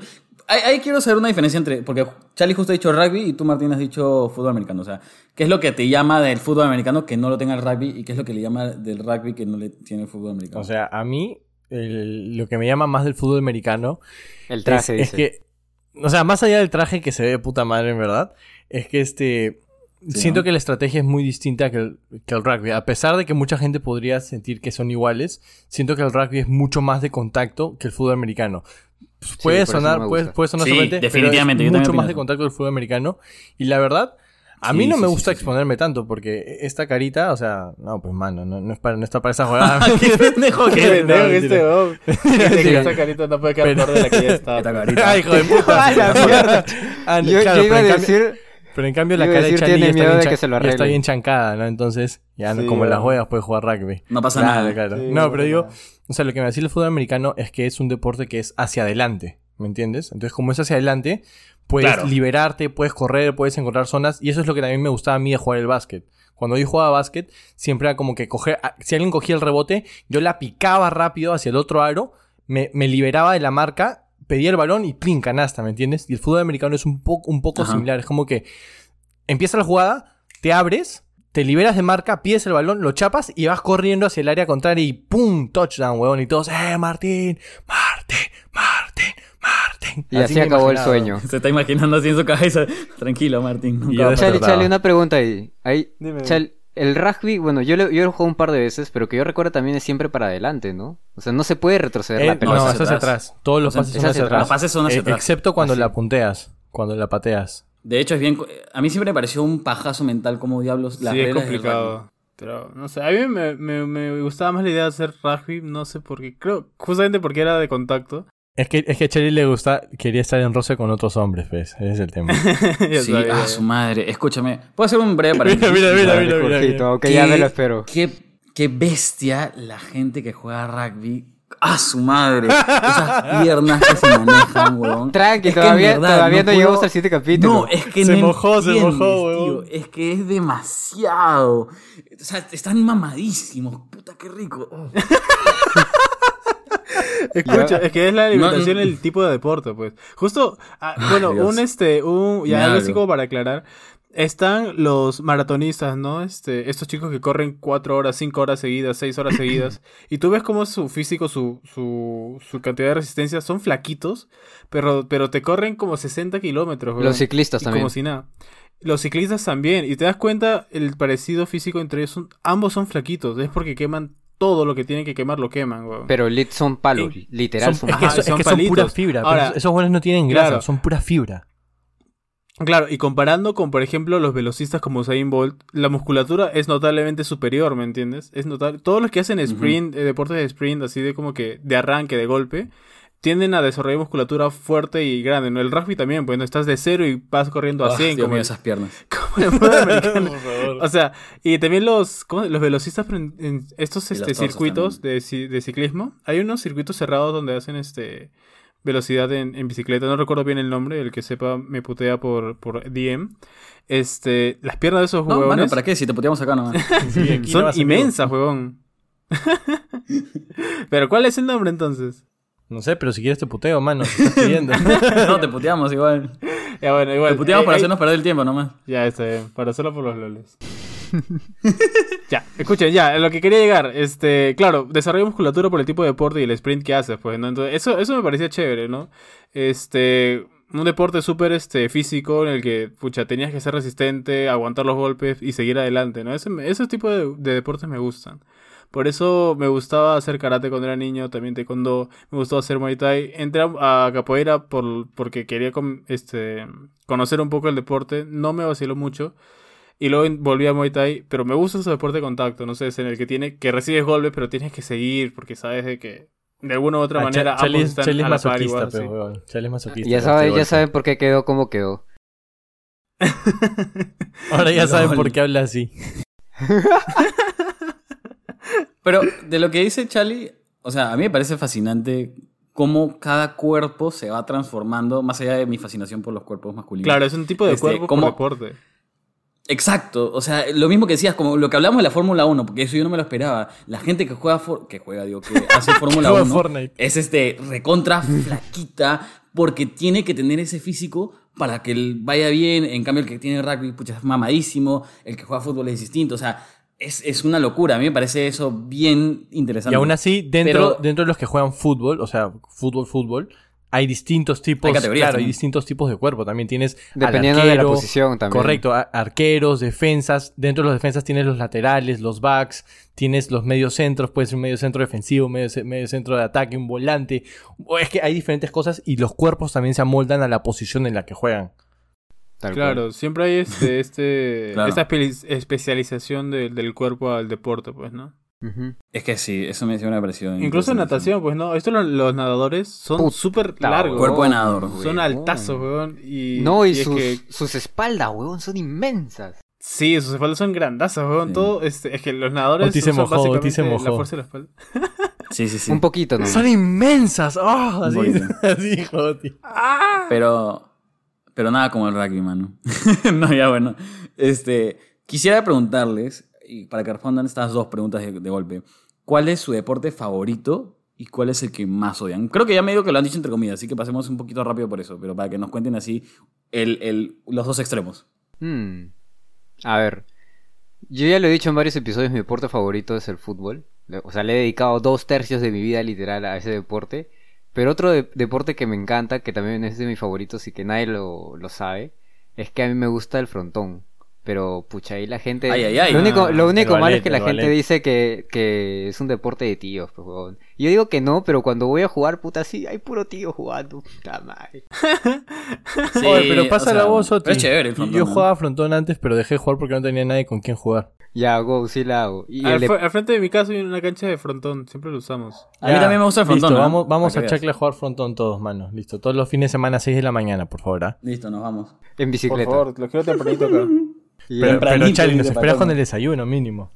ahí, ahí quiero saber una diferencia entre, porque Charlie justo ha dicho rugby y tú Martín has dicho fútbol americano. O sea, ¿qué es lo que te llama del fútbol americano que no lo tenga el rugby y qué es lo que le llama del rugby que no le tiene el fútbol americano? O sea, a mí, el- lo que me llama más del fútbol americano El traje, es, es dice. que, o sea, más allá del traje que se ve de puta madre, en verdad, es que este. Sí, siento ¿no? que la estrategia es muy distinta que el, que el rugby. A pesar de que mucha gente podría sentir que son iguales, siento que el rugby es mucho más de contacto que el fútbol americano. Pues, Puede eso sonar, no puede, puede sonar Sí, sorprendente, pero definitivamente, yo es también mucho más de contacto del fútbol americano. Y la verdad, a mí Sí, no me sí, sí, gusta sí, sí. exponerme tanto, porque esta carita, o sea, no, pues mano, no, no es para, no está para esa jugada. ¡Qué pendejo que Qué eres! pendejo no, que este que esa carita no puede quedar Pero- peor de la que ya está. Esta carita. Ay, hijo de puta. ¡A la mierda! Ah, Yo, claro, yo iba a pero en cambio- decir... Pero en cambio la cara de ya está, bien de que se lo está bien chancada, ¿no? Entonces, ya no, Sí, como las weón. juegas puedes jugar rugby. No pasa Claro, nada. claro. Sí, no, pero digo. O sea, lo que me decía el fútbol americano es que es un deporte que es hacia adelante, ¿me entiendes? Entonces, como es hacia adelante, puedes Claro. liberarte, puedes correr, puedes encontrar zonas, y eso es lo que también me gustaba a mí de jugar el básquet. Cuando yo jugaba básquet, siempre era como que coger, ah, si alguien cogía el rebote, yo la picaba rápido hacia el otro aro, me, me liberaba de la marca, pedía el balón y plin, canasta, ¿me entiendes? Y el fútbol americano es un poco, un poco Ajá. similar, es como que empieza la jugada, te abres, te liberas de marca, pides el balón, lo chapas y vas corriendo hacia el área contraria y ¡pum! Touchdown, huevón. Y todos, ¡eh, Martín! ¡Martín! ¡Martín! ¡Martín! Y así acabó el sueño. Se está imaginando así en su cabeza. Tranquilo, Martín. nunca verdad. Charlie, una pregunta ahí. ahí Dime. Chal, el rugby, bueno, yo lo, yo lo he jugado un par de veces, pero que yo recuerdo también es siempre para adelante, ¿no? O sea, no se puede retroceder Eh, la no, pelota. es es hacia hacia atrás. atrás. Todos los O sea, pases es son hacia hacia atrás. Los pases son hacia Eh, atrás. Excepto cuando Así. la punteas. Cuando la pateas. De hecho, es bien. A mí siempre me pareció un pajazo mental como diablos las Sí, es reglas del rugby. complicado. Pero, no sé, a mí me, me, me gustaba más la idea de hacer rugby, no sé por qué. Creo, justamente porque era de contacto. Es que, es que a Charlie le gusta, quería estar en roce con otros hombres, pues. Ese es el tema. Sí, a su madre. Escúchame, ¿puedo hacer un breve Mira, paréntesis? mira, mira, mira, mira, mira. ok, ya me lo espero. Qué, qué bestia la gente que juega rugby. ¡A su madre! Esas piernas que se manejan, weón. Tranqui, Es que todavía, verdad todavía no, puedo- llegamos al siguiente capítulo. No, es que Se no mojó, se mojó, weón. tío. Es que es demasiado. O sea, están mamadísimos. Puta, qué rico. Oh. Escucha, es que es la alimentación No, el tipo de deporte, pues. Justo, ah, bueno, Dios. un este, un, ya algo así como para aclarar. Están los maratonistas, ¿no? Este, estos chicos que corren cuatro horas, cinco horas seguidas, seis horas seguidas. y tú ves cómo su físico, su, su, su cantidad de resistencia son flaquitos, pero, pero te corren como 60 kilómetros. Los ciclistas Y también. como si nada. Los ciclistas también. Y te das cuenta el parecido físico entre ellos. son- ambos son flaquitos. Es porque queman todo lo que tienen que quemar, lo queman, weón. Pero lit son palos, Sí. literal Son- son, es que, Ajá, eso- es son que son pura palitos. fibra. pero Ahora- esos- esos goles no tienen grasa, Claro. son pura fibra. Claro, y comparando con, por ejemplo, los velocistas como Usain Bolt, la musculatura es notablemente superior, ¿me entiendes? Es notable. Todos los que hacen sprint, eh, deportes de sprint, así de como que de arranque, de golpe, tienden a desarrollar musculatura fuerte y grande. ¿no? El rugby también, pues no estás de cero y vas corriendo a Ah, 100 Dios como, esas piernas. como el fútbol americano. O sea, y también los, ¿cómo? los velocistas en, en estos este, circuitos de, de ciclismo. Hay unos circuitos cerrados donde hacen este velocidad en, en bicicleta. No recuerdo bien el nombre, el que sepa me putea por, por DM. Este, las piernas de esos No, huevones mano, ¿para qué? Si te puteamos acá nomás. Sí, no son inmensas, huevón. Pero ¿cuál es el nombre entonces? No sé, pero si quieres te puteo, mano. Te estás pidiendo. no, te puteamos igual. Ya bueno, igual. Te puteamos eh, para eh, hacernos perder el tiempo nomás. Ya está bien, para hacerlo por los loles. ya, escuchen, ya, lo que quería llegar, este, claro, desarrollo musculatura por el tipo de deporte y el sprint que haces, pues, ¿no? Entonces, eso, eso me parecía chévere, ¿no? Este, un deporte súper, este, físico en el que, pucha, tenías que ser resistente, aguantar los golpes y seguir adelante, ¿no? Ese, esos tipos de, de deportes me gustan. Por eso me gustaba hacer karate cuando era niño, también taekwondo, me gustaba hacer muay thai. Entré a, capoeira por, porque quería este, conocer un poco el deporte, no me vaciló mucho. Y luego volví a muay thai, pero me gusta ese deporte de contacto, no sé, es en el que tiene que recibes golpes, pero tienes que seguir porque sabes de que de alguna u otra Ah, manera están a la par masoquista, igual, pero, sí. es masoquista. Ya, pero sabe- te ya saben por qué quedó como quedó. Ahora ya saben por qué habla así. Pero de lo que dice Charlie, o sea, a mí me parece fascinante cómo cada cuerpo se va transformando, más allá de mi fascinación por los cuerpos masculinos. Claro, es un tipo de Este, cuerpo ¿cómo- por deporte. Exacto, o sea, lo mismo que decías, como lo que hablamos de la Fórmula 1, porque eso yo no me lo esperaba. La gente que juega, for- que juega, digo, que hace Fórmula Juega 1 Fortnite. es este recontra flaquita porque tiene que tener ese físico para que él vaya bien. En cambio, el que tiene rugby, pucha, es mamadísimo. El que juega fútbol es distinto. O sea, es, es una locura. A mí me parece eso bien interesante. Y aún así, dentro, Pero- dentro de los que juegan fútbol, o sea, fútbol, fútbol, hay distintos tipos. Hay categorías claro, hay también. distintos tipos de cuerpo. También tienes. al Dependiendo de la arquero, posición también. Correcto, arqueros, defensas. Dentro de los defensas tienes los laterales, los backs, tienes los medios centros, puede ser un medio centro defensivo, medio, medio centro de ataque, un volante. O es que hay diferentes cosas y los cuerpos también se amoldan a la posición en la que juegan. Tal Claro, cual. siempre hay este, este, Claro. esta espe- especialización de- del cuerpo al deporte, pues, ¿no? Es que sí, eso me, siempre me ha parecido. Incluso en natación, pues, ¿no? Esto lo- los nadadores son súper largos. Cuerpo de nadador. Son Huevón. altazos, weón. Y, No, y, es sus, que- sus espaldas, weón, son inmensas. sí, sus espaldas son grandazas, weón. Sí. Todo, este, es que los nadadores Oti se se básicamente la fuerza de la espalda. Sí, sí, sí. Un poquito, ¿no? Son inmensas. ¡Oh! Un así, poquito. así, Joti. Pero, pero nada como el rugby, mano. no, ya bueno. Este, quisiera preguntarles, y para que respondan estas dos preguntas de, golpe, ¿cuál es su deporte favorito y cuál es el que más odian? Creo que ya medio que lo han dicho entre comillas, así que pasemos un poquito rápido por eso, pero para que nos cuenten así el, el- los dos extremos. Hmm. A ver, yo ya lo he dicho en varios episodios, mi deporte favorito es el fútbol. O sea, le he dedicado dos tercios de mi vida literal a ese deporte. Pero otro de- deporte que me encanta, que también es de mis favoritos y que nadie lo, lo sabe, es que a mí me gusta el frontón. Pero, pucha, ahí la gente... Ay, ay, ay. Lo único, lo único malo ballet, es que la gente ballet. dice que, que es un deporte de tíos, pues, huevón. Yo digo que no, pero cuando voy a jugar, puta, sí, hay puro tío jugando. Puta madre. Sí, Oye, pero o pasa sea, la voz, Oti. pero es chévere el frontón, Yo ¿no? jugaba frontón antes, pero dejé de jugar porque no tenía nadie con quien jugar. Ya, go, sí la hago. Y Al, de- frente de mi casa hay una cancha de frontón, siempre lo usamos. A mí también me gusta el frontón. Listo, ¿no? vamos, vamos a que Chacle a jugar frontón todos, mano. Listo, todos los fines de semana, 6 de la mañana, por favor. ¿ah? Listo, nos vamos. en bicicleta. Por favor, lo quiero tempranito acá. Y Pero, pero Charlie, nos Patón. con el desayuno mínimo.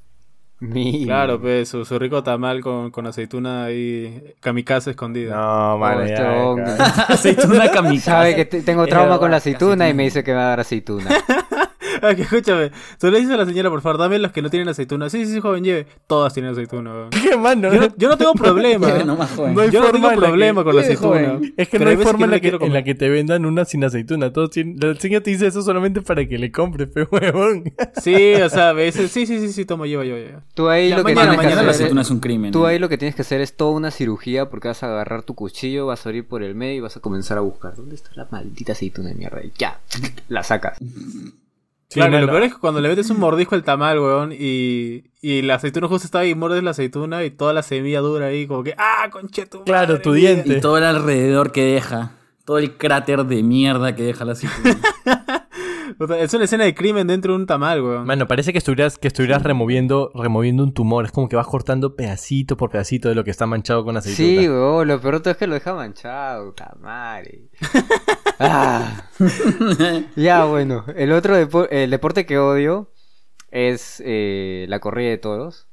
Mi- Claro, pues su, su rico tamal con, con aceituna ahí, kamikaze escondida. No, este ya, hombre. ya. Aceituna kamikaze. Sabe que te- tengo trauma con la aceituna y me dice que me va a dar aceituna. Que escúchame, tú le dices a la señora, por favor, dame las que no tienen aceituna. Sí, sí, sí, joven, lleve. Todas tienen aceituna. ¿Qué? Yo no, yo no tengo problema. Lleve nomás, joven. No hay yo no forma tengo la problema que- con la aceituna. joven. Es que Pero no hay forma en, no la que, quiero en comer. la que te vendan una sin aceituna. Todos tienen- la señora te dice eso solamente para que le compres, pe huevón. Sí, o sea, a veces, sí, sí, sí, sí, toma, lleva, lleva, lleva. Tú ahí Ya, lo que mañana, tienes que Mañana la hacer aceituna es- un crimen. Tú ahí lo que tienes que hacer es toda una cirugía porque vas a agarrar tu cuchillo, vas a abrir por el medio y vas a comenzar a buscar. ¿Dónde está la maldita aceituna de mierda? Y ya, la sacas. Sí, claro, lo peor es que cuando le metes un mordisco al tamal, weón, y, y la aceituna justo está ahí, mordes la aceituna y toda la semilla dura ahí, como que, ¡ah, conchetu! Claro, madre tu mía". diente. Y todo el alrededor que deja. Todo el cráter de mierda que deja la aceituna. Es una escena de crimen dentro de un tamal, weón. Mano, parece que estuvieras, que estuvieras removiendo, removiendo un tumor. Es como que vas cortando pedacito por pedacito de lo que está manchado con aceituna. Sí, weón, lo peor es que lo deja manchado, puta madre. Ah. ya, bueno, el otro depo- el deporte que odio es eh, la corrida de toros.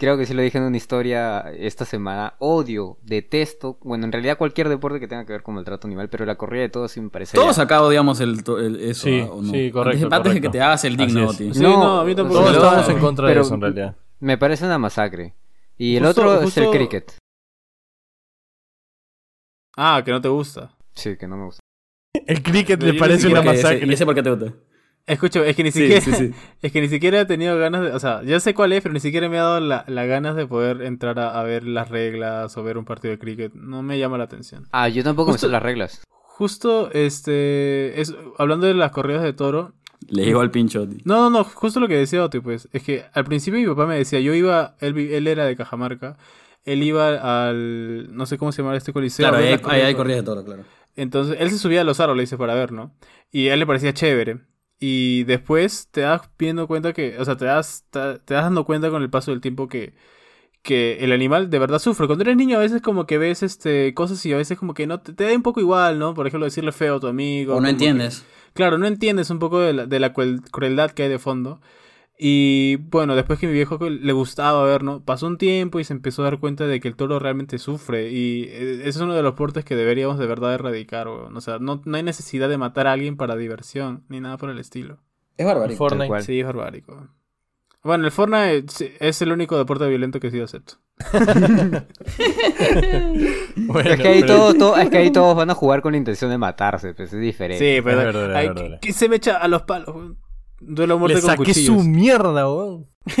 Creo que sí lo dije en una historia esta semana. Odio, detesto, bueno, en realidad cualquier deporte que tenga que ver con el trato animal, pero la corrida de todos sí me parece... Todos acá odiamos el, eso. Sí. ¿o no? sí, correcto, Antes, antes de que correcto. te hagas el digno. Sí, no, a mí tampoco Todos estamos en contra Pero- de eso, en realidad. Me parece una masacre. Y el Justo- otro es el cricket. Ah, que no te gusta. Sí, que no me gusta. El cricket le parece una ese- masacre. ¿Y ese por qué te gusta? Escucha, es que ni siquiera, sí, sí. es que ni siquiera he tenido ganas de, o sea, ya sé cuál es, pero ni siquiera me ha dado la, la ganas de poder entrar a, a ver las reglas o ver un partido de cricket. No me llama la atención. Ah, yo tampoco Justo- me sé las reglas. Justo, este, es, hablando de las corridas de toro, Le llegó al pincho, Oti. No, no, no, justo lo que decía Oti, pues, es que al principio mi papá me decía, yo iba, él, vi- él era de Cajamarca, él iba al, no sé cómo se llama este coliseo. Claro, ahí hay, corridas de toro, claro. Entonces, él se subía a los árboles, dice, para ver, ¿no? Y a él le parecía chévere. Y después te das viendo cuenta que, o sea, te das, te, te das dando cuenta con el paso del tiempo que, que el animal de verdad sufre. Cuando eres niño a veces como que ves este cosas y a veces como que no te, te da un poco igual, ¿no? Por ejemplo, decirle feo a tu amigo. O no que- entiendes. Claro, no entiendes un poco de la, de la cruel- crueldad que hay de fondo. Y bueno, después que mi viejo le gustaba ver, ¿no? Pasó un tiempo y se empezó a dar cuenta de que el toro realmente sufre. Y eh, ese es uno de los portes que deberíamos de verdad erradicar, weón. O sea, no, no hay necesidad de matar a alguien para diversión, ni nada por el estilo. Es bárbaro. Fortnite. Sí, es barbárico. Bueno, el Fortnite sí, es el único deporte violento que sí acepto. Bueno, es, que ahí pero- todo- es que ahí todos van a jugar con la intención de matarse, pues es diferente. Sí, pero Es verdad, es verdad. que- que se me echa a los palos. weón. Duelo a muerte Le con saqué cuchillos. su mierda, weón.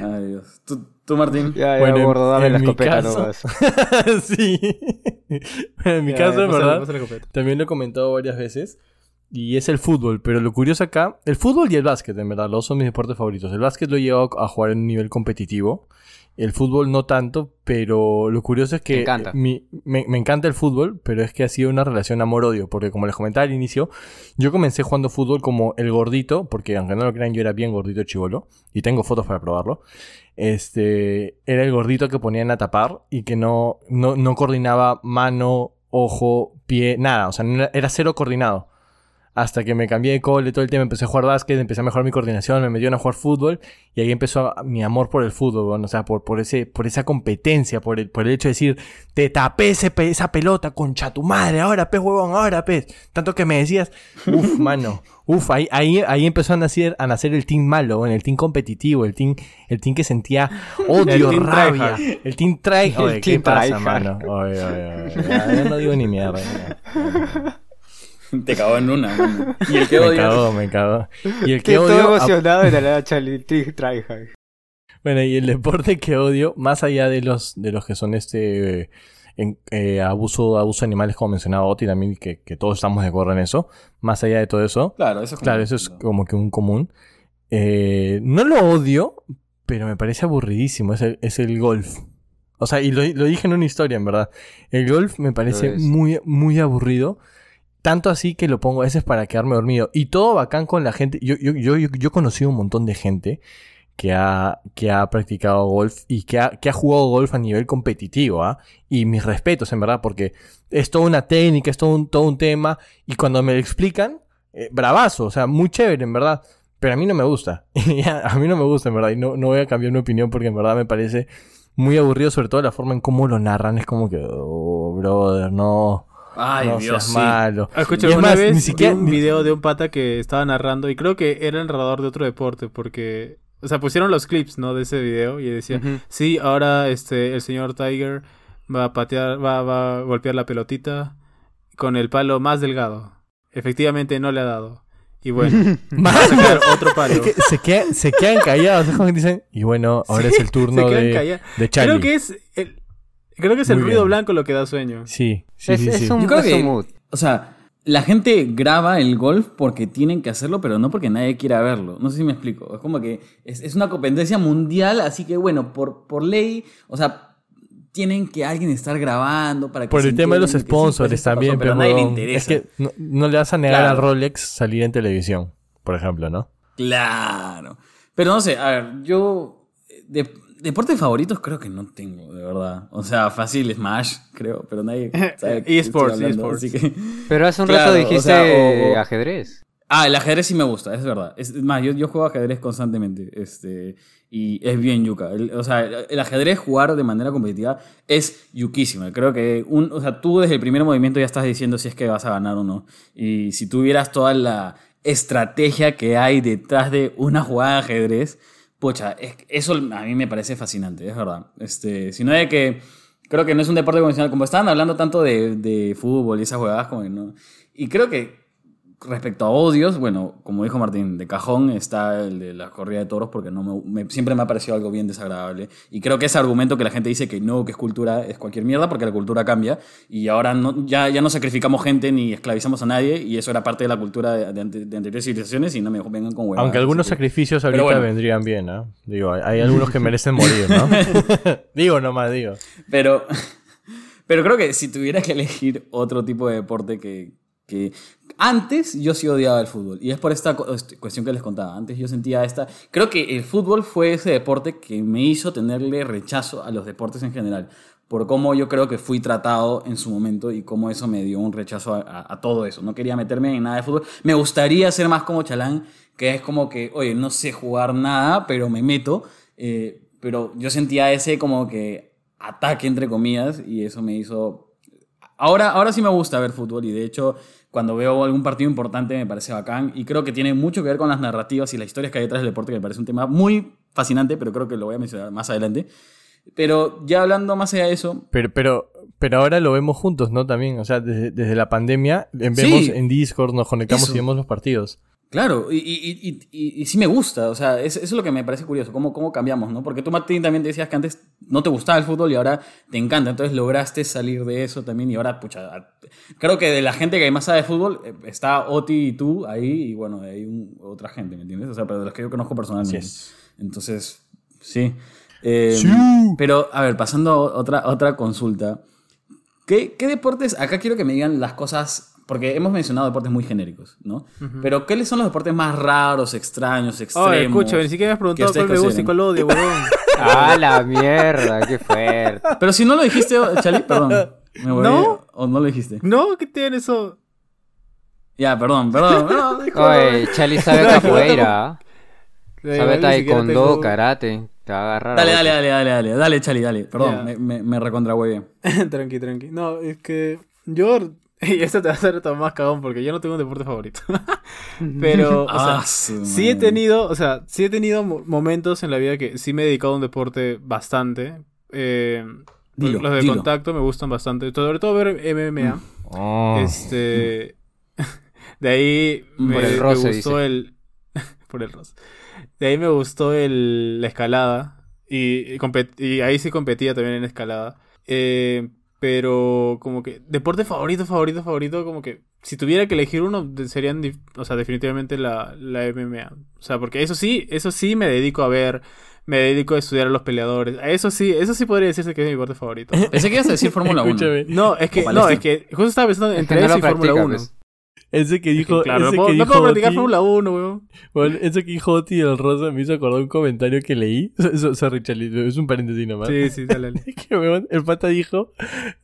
Ay, Dios. ¿Tú, tú, Martín? Ya, ya, Bueno, en- gordo, dame en la mi escopeta caso- nomás. sí. en mi Ya, caso, ya, en pásale, verdad, pásale la escopeta. también lo he comentado varias veces. Y es el fútbol, pero lo curioso acá, el fútbol y el básquet, en verdad, los son mis deportes favoritos. El básquet lo he llevado a jugar en un nivel competitivo. El fútbol no tanto, pero lo curioso es que Te encanta. mi- me, me encanta el fútbol, pero es que ha sido una relación amor-odio, porque como les comentaba al inicio, yo comencé jugando fútbol como el gordito, porque aunque no lo crean, yo era bien gordito chivolo, y tengo fotos para probarlo. Este, era el gordito que ponían a tapar y que no, no, no coordinaba mano, ojo, pie, nada, o sea, era cero coordinado. Hasta que me cambié de cole, todo el tiempo empecé a jugar básquet, empecé a mejorar mi coordinación, me metieron a jugar fútbol y ahí empezó mi amor por el fútbol, weón, o sea, por, por, ese, por esa competencia, por el, por el hecho de decir, te tapé ese esa pelota, concha tu madre, ahora pez huevón, ahora pez. Tanto que me decías, uff, mano, uff, ahí, ahí, ahí empezó a nacer, a nacer el team malo, el team competitivo, el team, el team que sentía odio, team rabia, tryhard. el team try, El ¿qué team pasa, mano? Oye, oye, oye, yo no digo ni mierda. Te cagó en una. Y el que Me odia. cagó, me cagó. Y el que Estoy todo odio, a- emocionado de la. Tryhard. Bueno, y el deporte que odio, más allá de los, de los que son este en- eh, abuso, abuso de animales, como mencionaba Oti, también que, que todos estamos de acuerdo en eso, más allá de todo eso, Claro, eso es como- claro, eso es como que un común. Eh, no lo odio, pero me parece aburridísimo, es el, es el golf. O sea, y lo, lo dije en una historia, en verdad. El golf me parece muy, muy aburrido. Tanto así que lo pongo a veces para quedarme dormido. Y todo bacán con la gente. Yo, yo, yo, yo, he conocido un montón de gente que ha, que ha practicado golf y que ha, que ha jugado golf a nivel competitivo, ¿ah? Y mis respetos, en verdad, porque es toda una técnica, es todo un, todo un tema. Y cuando me lo explican, eh, bravazo, o sea, muy chévere, en verdad. Pero a mí no me gusta. a mí no me gusta, en verdad. Y no, no voy a cambiar mi opinión porque en verdad me parece muy aburrido, sobre todo la forma en cómo lo narran. Es como que, oh, brother, no. Ay, no Dios, seas sí. malo. Ah, Escucha, Y es una más, vez ni siquiera- vi un video de un pata que estaba narrando y creo que era el narrador de otro deporte porque, o sea, pusieron los clips, ¿no? De ese video y decía, sí, ahora este el señor Tiger va a patear, va, va a golpear la pelotita con el palo más delgado. Efectivamente no le ha dado. Y bueno, va a sacar otro palo. Es que se, quedan, se quedan callados, es como que dicen, y bueno, ahora es el turno de, de Charlie. Creo que es el, creo que es el Muy ruido bien. blanco lo que da sueño. Sí, sí, es, sí, es sí. un, Yo creo es que- un mood. O sea, la gente graba el golf porque tienen que hacerlo, pero no porque nadie quiera verlo. No sé si me explico. Es como que es, es una competencia mundial, así que bueno, por, por ley, o sea, tienen que alguien estar grabando para que Por se el tema de los sí, pues, sponsors pasó, también, pero pero nadie le interesa. Es que no, no le vas a negar Claro. a Rolex salir en televisión, por ejemplo, ¿no? Claro. Pero no sé, a ver, yo. De, deportes favoritos creo que no tengo, de verdad. O sea, fácil Smash, creo, pero nadie sabe. eSports, eSports. que- Pero hace un Claro, rato o dijiste sea, o- o- ajedrez. Ah, el ajedrez sí me gusta, es verdad. Es más, yo, yo juego ajedrez constantemente. Este, y es bien yuca. El- o sea, el, el ajedrez jugar de manera competitiva es yuquísimo. Creo que un, o sea, tú desde el primer movimiento ya estás diciendo si es que vas a ganar o no. Y si tuvieras toda la estrategia que hay detrás de una jugada de ajedrez, pocha, es- eso a mí me parece fascinante, es verdad. Este, sino de que creo que no es un deporte convencional. Como estaban hablando tanto de, fútbol y esas jugadas, como que no. Y creo que respecto a odios, bueno, como dijo Martín, de cajón está el de la corrida de toros porque no me, me- siempre me ha parecido algo bien desagradable. Y creo que ese argumento que la gente dice que no, que es cultura, es cualquier mierda porque la cultura cambia y ahora no, ya, ya no sacrificamos gente ni esclavizamos a nadie y eso era parte de la cultura de, de ante- de anteriores civilizaciones y no me vengan con huevadas. Aunque algunos sacrificios ahorita bueno. vendrían bien, ¿no? Digo, hay, hay algunos que merecen morir, ¿no? digo nomás, digo. Pero, pero creo que si tuviera que elegir otro tipo de deporte que, que... Antes yo sí odiaba el fútbol. Y es por esta este, cuestión que les contaba. Antes yo sentía esta... Creo que el fútbol fue ese deporte que me hizo tenerle rechazo a los deportes en general. Por cómo yo creo que fui tratado en su momento y cómo eso me dio un rechazo a, a- a todo eso. No quería meterme en nada de fútbol. Me gustaría ser más como Chalán, que es como que, oye, no sé jugar nada, pero me meto. Eh, pero yo sentía ese como que ataque entre comillas y eso me hizo ahora ahora sí me gusta ver fútbol y de hecho cuando veo algún partido importante me parece bacán y creo que tiene mucho que ver con las narrativas y las historias que hay detrás del deporte que me parece un tema muy fascinante pero creo que lo voy a mencionar más adelante pero ya hablando más allá de eso Pero, pero, pero ahora lo vemos juntos, ¿no? También, o sea, desde, desde la pandemia, vemos Sí. en Discord, nos conectamos Eso. y vemos los partidos. Claro, y, y, y, y, sí me gusta, o sea, es- eso es lo que me parece curioso, cómo, cómo cambiamos, ¿no? Porque tú, Martín, también te decías que antes no te gustaba el fútbol y ahora te encanta, entonces lograste salir de eso también y ahora, pucha, creo que de la gente que más sabe de fútbol eh, está Oti y tú ahí y bueno, hay un- otra gente, ¿me entiendes? O sea, pero de los que yo conozco personalmente. Así es. Entonces, sí. Eh, Sí. Pero, a ver, pasando a otra, otra consulta. ¿Qué, ¿Qué deportes? Acá quiero que me digan las cosas, porque hemos mencionado deportes muy genéricos, ¿no? Pero ¿cuáles son los deportes más raros, extraños, extremos? Oye, escucha, ni siquiera me has preguntado cuál me gusta y cuál odio, huevón. ¡Ah, la mierda! ¡Qué fuerte! Pero si no lo dijiste, Chali, perdón. Me voy- ¿No? ¿O no lo dijiste? No, ¿qué tiene eso? Ya, perdón, perdón. No. Oye, Charlie sabe capoeira. Sabe taekwondo, tengo- karate. Te va a agarrar. Dale, a dale, dale, dale, dale. Dale, Chali, dale. Perdón, me, me recontra bien. tranqui, tranqui. No, es que yo... Y esto te va a hacer todo más cagón porque yo no tengo un deporte favorito. Pero, o sea, Ah, sí he tenido, o sea, sí he tenido mo- momentos en la vida que sí me he dedicado a un deporte bastante. Eh, Dilo, los de dilo. contacto me gustan bastante. Sobre todo ver MMA. Oh. Este. De ahí me, Por el me roce, gustó dice. el. por el roce. De ahí me gustó el, la escalada. Y, y y ahí sí competía también en escalada. Eh, pero como que. Deporte favorito, favorito, favorito. Como que. Si tuviera que elegir uno, serían. O sea, definitivamente la, la MMA. O sea, porque eso sí, eso sí me dedico a ver. Me dedico a estudiar a los peleadores. A eso sí, eso sí podría decirse que es mi deporte favorito. Pensé que ibas a decir Fórmula 1. Escúchame. No, es que, no, es que justo estaba pensando Es que entre no eso lo y Fórmula practica, 1. pues. Ese que dijo. claro, no ese puedo, que no dijo puedo practicar Fórmula 1, weón. Bueno, eso que dijo Oti del Rosa me hizo acordar un comentario que leí. So- Sorry, Charlie, es un paréntesis nomás. Sí, sí, dale, que weón, el pata dijo,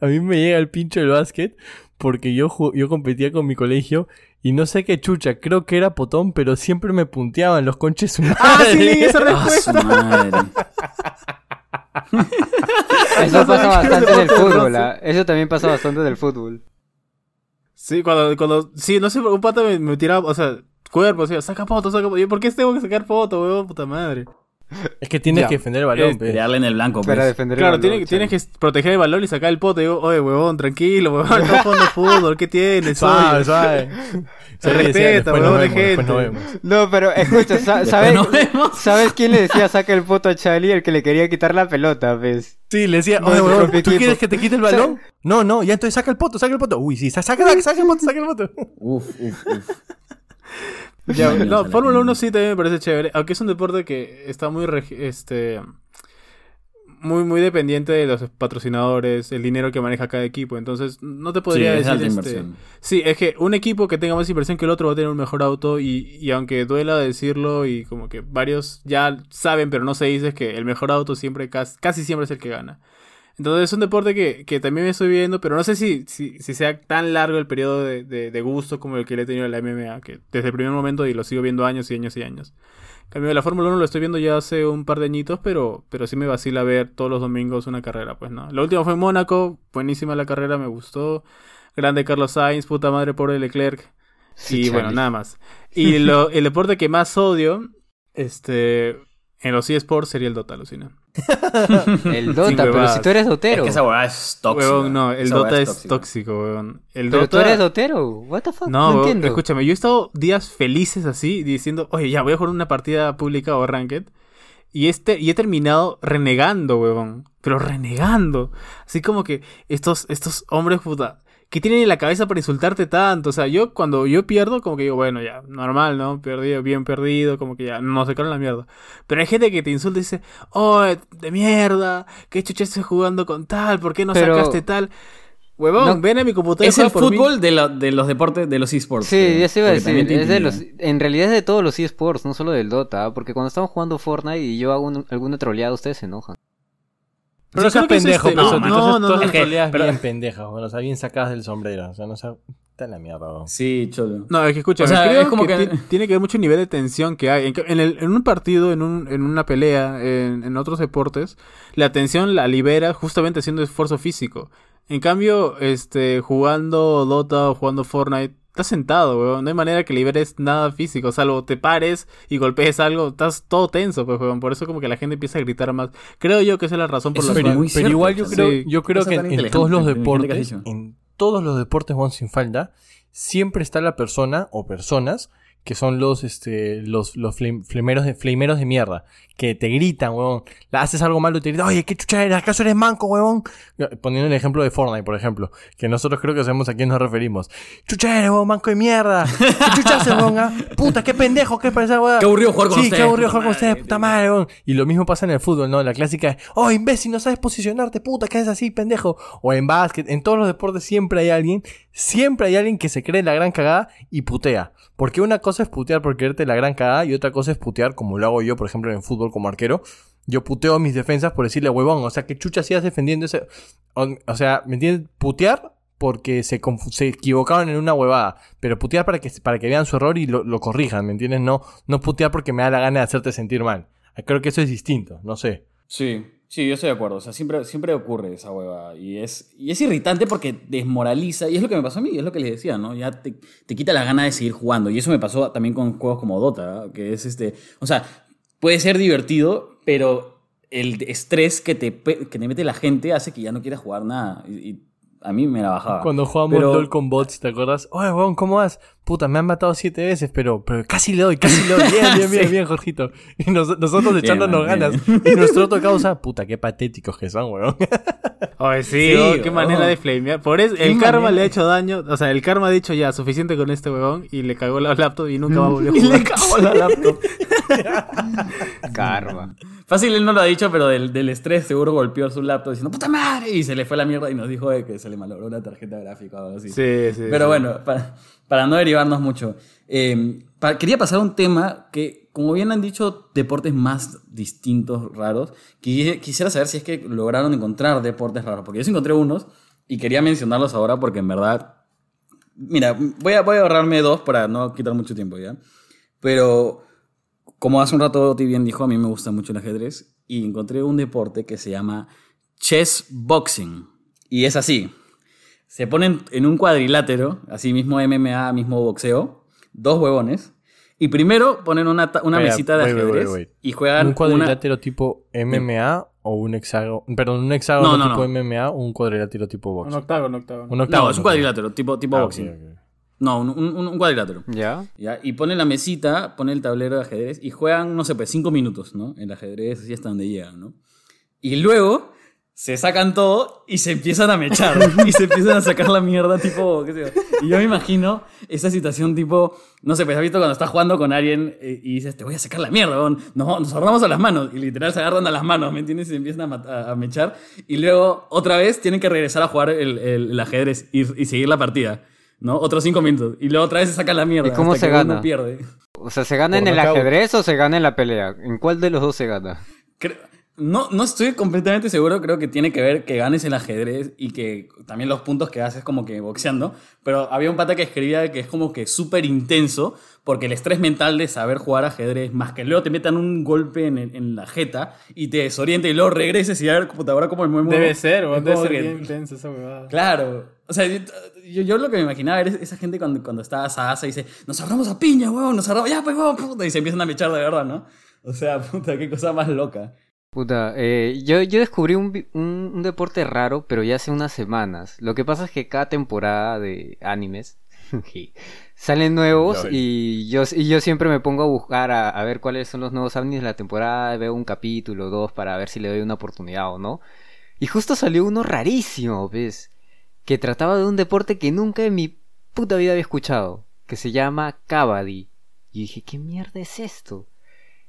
a mí me llega el pincho del básquet porque yo, yo competía con mi colegio y no sé qué chucha, creo que era potón, pero siempre me punteaban los conches su Ah, sí, leí esa respuesta. madre. Eso pasa bastante en el fútbol. ¿ah? Eso también pasa bastante en el fútbol. Sí, cuando, cuando, sí, no sé, un pata me, tiraba, o sea, cuerpo, o sea, saca foto, saca foto. ¿Por qué tengo que sacar foto, weón? Puta madre. Es que tienes Ya. que defender el balón, pe. Darle en el blanco, Para pues. defender el Claro, balón, tiene- tienes que proteger el balón y sacar el pote. Digo, oye, huevón, tranquilo, huevón, estamos jugando fútbol, ¿qué tienes? Suave, suave. Se respeta, huevón de gente. vemos. No, pero escucha, sa- ¿sabes, nos vemos. ¿sabes quién le decía saca el foto a Charlie? El que le quería quitar la pelota, pues. Sí, le decía, No, oye, es weón, propio ¿tú equipo. quieres que te quite el balón? No, no, ya entonces saca el poto, saca el poto. Uy, sí, saca, saca, saca el poto, saca el poto. Uf, uf, uf. Ya, no, la Fórmula gente. 1 sí también me parece chévere, aunque es un deporte que está muy, este, muy, muy dependiente de los patrocinadores, el dinero que maneja cada equipo. Entonces, no te Sí, podría es decir. alta este, inversión. Sí, es que un equipo que tenga más inversión que el otro va a tener un mejor auto y, y aunque duela decirlo y como que varios ya saben pero no se dice es que el mejor auto siempre casi, casi siempre es el que gana. Entonces es un deporte que, que también me estoy viendo, pero no sé si, si, si sea tan largo el periodo de, de, de gusto como el que le he tenido a la MMA, que desde el primer momento y lo sigo viendo años y años y años. En cambio, la Fórmula 1 lo estoy viendo ya hace un par de añitos, pero, pero sí me vacila ver todos los domingos una carrera, pues no. La última fue en Mónaco, buenísima la carrera, me gustó. Grande Carlos Sainz, puta madre, pobre Leclerc. Sí, y bueno, nada más. Y lo- el deporte que más odio, este, en los eSports sería el Dota, alucina. El Dota, pero si tú eres Es dotero. que esa huevada es tóxica. No, el Esa Dota es tóxica. tóxico, weón. El Pero Dota... tú eres dotero. What the fuck? No, entiendo. escúchame, yo he estado días felices así, diciendo, oye, ya voy a jugar una partida pública o ranked. Y, este, y he terminado renegando, huevón. Pero renegando. Así como que estos, estos hombres, puta, que tienen en la cabeza para insultarte tanto. O sea, yo cuando yo pierdo, como que digo, bueno, ya, normal, ¿no? Perdido, bien perdido, como que ya, no se caen la mierda. Pero hay gente que te insulta y dice, oh, de mierda, ¿qué chucha estás jugando con tal? ¿Por qué no Pero- sacaste tal? Huevón, No- ven a mi computadora. Es el fútbol de, la- de los deportes, de los esports. Sí, ya se iba a decir. Es de los, en realidad es de todos los eSports, no solo del Dota. ¿ah? Porque cuando estamos jugando Fortnite y yo hago un- alguna troleada, ustedes se enojan. Pero Sí, no seas que es pendejo, este- no, entonces no, no, todas no, es que- pero- bien pendejas, bueno, o sea, bien sacadas del sombrero, o sea, no sé, está en la mierda. Sí, cholo. No, es que escucha, O sea, creo es como que, que- ti- tiene que ver mucho el nivel de tensión que hay. En, ca- en el- en un partido, en, un, en una pelea, en, en otros deportes, la tensión la libera justamente haciendo esfuerzo físico. En cambio, este, jugando Dota o jugando Fortnite, estás sentado, weón. No hay manera que liberes nada físico, salvo te pares y golpees algo, estás todo tenso, pues, weón. Por eso como que la gente empieza a gritar más. Creo yo que esa es la razón por Eso la es cual... Pero cierto, igual yo creo, Sí. yo creo que en, todos los deportes, en todos los deportes, weón, sin falda, siempre está la persona o personas que son los, este, los, los flame- flameros de, flameros de mierda, que te gritan, weón, la haces algo malo y te gritan, oye, qué chucha eres, acaso eres manco, weón, poniendo el ejemplo de Fortnite, por ejemplo, que nosotros creo que sabemos a quién nos referimos, chucha eres, weón, manco de mierda, qué chucha haces, weón, ah? puta, qué pendejo, qué parece, weón, Qué aburrido jugar con sí, ustedes, qué aburrido jugar con ustedes, puta madre. Y lo mismo pasa en el fútbol, ¿no? La clásica es, oh, imbécil, no sabes posicionarte, puta, ¿qué haces así, pendejo? O en básquet, en todos los deportes siempre hay alguien, siempre hay alguien que se cree la gran cagada y putea. Porque una cosa es putear por creerte la gran cagada y otra cosa es putear como lo hago yo, por ejemplo, en el fútbol como arquero. Yo puteo mis defensas por decirle huevón, o sea, que chucha hacías defendiendo ese... O, sea, ¿me entiendes? Putear porque se, se equivocaron en una huevada, pero putear para que, para que vean su error y lo, lo corrijan, ¿me entiendes? No, no putear porque me da la gana de hacerte sentir mal. Creo que eso es distinto, no sé. Sí, sí, yo estoy de acuerdo. O sea, siempre, siempre ocurre esa hueva. Y es, y es irritante porque desmoraliza. Y es lo que me pasó a mí, es lo que les decía, ¿no? Ya te, te quita la gana de seguir jugando. Y eso me pasó también con juegos como Dota, que es este. O sea, puede ser divertido, pero el estrés que te, que te mete la gente hace que ya no quieras jugar nada. Y a mí me la bajaba. Cuando jugamos Pero- LOL con bots, ¿te acuerdas? Oye, weón, ¿cómo vas? Puta, me han matado siete veces, pero, pero casi le doy, casi le doy. Bien, bien, bien, Sí. bien, Jorgito. Y nos- nosotros Bien, echándonos man, ganas. bien. Y nuestro otro causa, puta, qué patéticos que son, weón. Ay, sí, Sí, oh, qué oh. manera de flamear. Por eso, el karma manera. le ha hecho daño. O sea, el karma ha dicho ya, suficiente con este huevón. Y le cagó la laptop y nunca va a volver a Y jugar. le cagó la laptop. Karma. Fácil él no lo ha dicho, pero del, del estrés seguro golpeó su laptop diciendo ¡Puta madre! Y se le fue la mierda y nos dijo de que se le malogró una tarjeta gráfica o algo así. Sí, sí. Pero sí. bueno, para, para no derivarnos mucho. eh, pa- quería pasar a un tema que, como bien han dicho, deportes más distintos, raros. qui- Quisiera saber si es que lograron encontrar deportes raros. Porque yo sí encontré unos y quería mencionarlos ahora porque en verdad... Mira, voy a, voy a ahorrarme dos para no quitar mucho tiempo, ¿ya? Pero como hace un rato Oti bien dijo, a mí me gusta mucho el ajedrez y encontré un deporte que se llama chess boxing. Y es así. Se ponen en un cuadrilátero, así mismo MMA, mismo boxeo, dos huevones. Y primero ponen una, ta- una mesita de wait, ajedrez wait, wait. y juegan ¿Un una... cuadrilátero tipo MMA o un hexágono? Perdón, un hexágono No, no, tipo no. MMA o un cuadrilátero tipo Un box? octágono, octágono. Un octágono. No, es un cuadrilátero, tipo, tipo Ah, boxing. No, un, un- un cuadrilátero. ¿Ya? ¿ya? Y pone la mesita, pone el tablero de ajedrez y juegan, no sé, pues cinco minutos, ¿no? El ajedrez, así hasta donde llegan, ¿no? Y luego se sacan todo y se empiezan a mechar. y se empiezan a sacar la mierda, tipo, qué sé yo. Y yo me imagino esa situación, tipo, no sé, pues has visto cuando estás jugando con alguien eh, y dices, te voy a sacar la mierda, weón. nos, nos agarramos a las manos. Y literal se agarran a las manos, ¿me entiendes? Y se empiezan a- a mechar. Y luego, otra vez, tienen que regresar a jugar el, el- el ajedrez y, y seguir la partida. ¿No? Otros cinco minutos. Y luego otra vez se sacan la mierda. ¿Y cómo hasta se que uno gana? pierde. O sea, ¿se gana Por en el ajedrez o se gana en la pelea? ¿En cuál de los dos se gana? Cre- No, no estoy completamente seguro, creo que tiene que ver que ganes el ajedrez y que también los puntos que haces como que boxeando, pero había un pata que escribía que es como que súper intenso, porque el estrés mental de saber jugar ajedrez, más que luego te metan un golpe en, el- en la jeta y te desoriente y luego regreses y a ver, puta, ahora como me muevo. Debe ser, debe ser que- bien intensa esa huevada. Claro. O sea, yo, yo lo que me imaginaba era esa gente cuando, cuando está asada y dice, nos agarramos a piña, weón, nos agarramos, ya, pues, weón, puta, y se empiezan a mechar de verdad, ¿no? O sea, puta, qué cosa más loca. Puta, eh, yo, yo descubrí un, un, un deporte raro, pero ya hace unas semanas. Lo que pasa es que cada temporada de animes salen nuevos y yo, y yo siempre me pongo a buscar a, a ver cuáles son los nuevos animes de la temporada, veo un capítulo, dos, para ver si le doy una oportunidad o no. Y justo salió uno rarísimo, ¿ves? Que trataba de un deporte que nunca en mi puta vida había escuchado, que se llama Kabaddi. Y dije, ¿qué mierda es esto?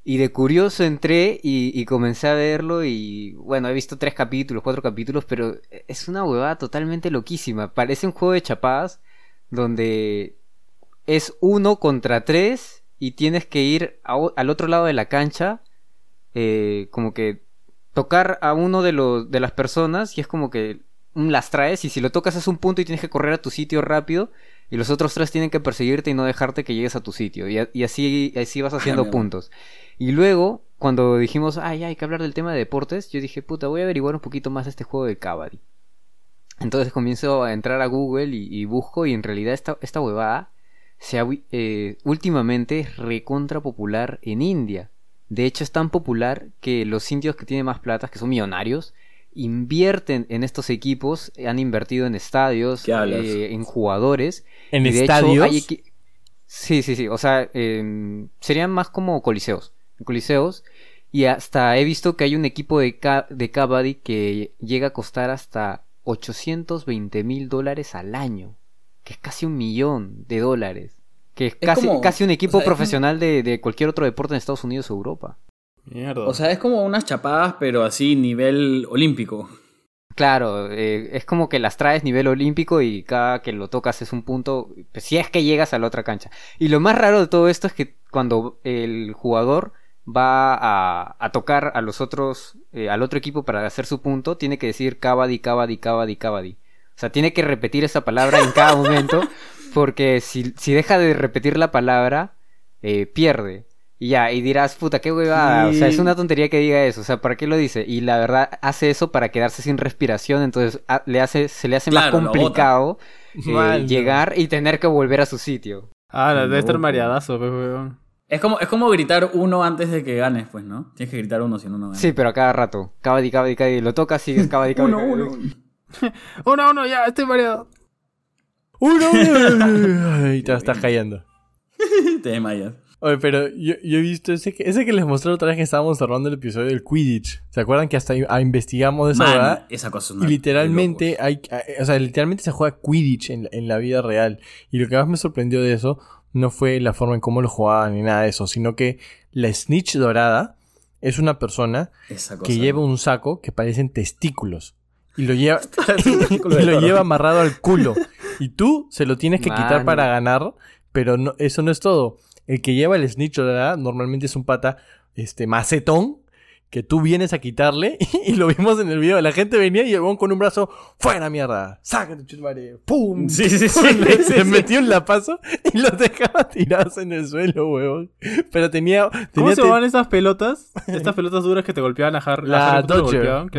Y de curioso entré y, y comencé a verlo y bueno, he visto tres capítulos, cuatro capítulos, pero es una huevada totalmente loquísima. Parece un juego de chapadas donde es uno contra tres y tienes que ir al otro lado de la cancha, eh, como que tocar a uno de, los, de las personas y es como que las traes y si lo tocas es un punto y tienes que correr a tu sitio rápido y los otros tres tienen que perseguirte y no dejarte que llegues a tu sitio y, así, así vas haciendo mierda. puntos. Y luego, cuando dijimos, ay, hay que hablar del tema de deportes, yo dije, puta, voy a averiguar un poquito más de este juego de Kabaddi. Entonces comienzo a entrar a Google y, y busco y en realidad esta, esta huevada se ha, eh, últimamente es recontra popular en India. De hecho es tan popular que los indios que tienen más plata, que son millonarios, invierten en estos equipos, han invertido en estadios, eh, en jugadores. ¿En y de hecho estadios? hay equi- Sí, sí, sí. O sea, em, serían más como coliseos. Coliseos. Y hasta he visto que hay un equipo de, ca- de Kabaddi que llega a costar hasta 820 mil dólares al año. Que es casi un millón de dólares. Que es, Es casi, como- casi un o equipo sea, es un- profesional de, de cualquier otro deporte en Estados Unidos o Europa. Mierda. O sea, es como unas chapadas, pero así nivel olímpico. Claro, eh, es como que las traes nivel olímpico y cada que lo tocas es un punto, pues, si es que llegas a la otra cancha. Y lo más raro de todo esto es que cuando el jugador va a, a tocar a los otros, eh, al otro equipo para hacer su punto, tiene que decir Kabaddi, Kabaddi, Kabaddi, Kabaddi. O sea, tiene que repetir esa palabra en cada momento, porque si, si deja de repetir la palabra, eh, pierde. Y ya, y dirás, puta, qué huevada. O sea, es una tontería que diga eso. O sea, ¿para qué lo dice? Y la verdad, hace eso para quedarse sin respiración. Entonces, a- le hace, se le hace Claro, más complicado eh, Mal, no. llegar y tener que volver a su sitio. ah, debe estar mareadazo, pues, weón. Es como, es como gritar uno antes de que ganes, pues, ¿no? Tienes que gritar uno si no, no ganas. Sí, pero a cada rato. Cabadi, cabadi, cabadi. Lo tocas, sigues cabadi, cabadi. uno, uno. Uno, uno, ya, estoy mareado. ¡Uno! uno. y te estás cayendo. Te desmayas. Oye, pero yo, yo he visto ese que, ese que les mostré otra vez que estábamos cerrando el episodio del Quidditch. ¿Se acuerdan que hasta ah, investigamos de esa Man, verdad? esa cosa es Y una- literalmente de locos. hay, eh, o sea, literalmente se juega Quidditch en, la- en la vida real. Y lo que más me sorprendió de eso no fue la forma en cómo lo jugaban ni nada de eso, sino que La snitch dorada es una persona Esa cosa. que lleva un saco que parecen testículos. Y lo lleva, y lo lleva amarrado al culo. Y tú se lo tienes que quitar para ganar, pero no, eso no es todo. El que lleva el snitch dorada normalmente es un pata este, macetón que tú vienes a quitarle y, lo vimos en el video. La gente venía y huevón con un brazo, fuera mierda, sácate, chusmare, pum. Sí, sí, sí. Le, sí. metió un lapazo y los dejaba tirados en el suelo, huevón. Pero tenía. ¿Cómo tenía se te- llaman estas pelotas? Estas pelotas duras que te golpeaban a Harry. La Dodger.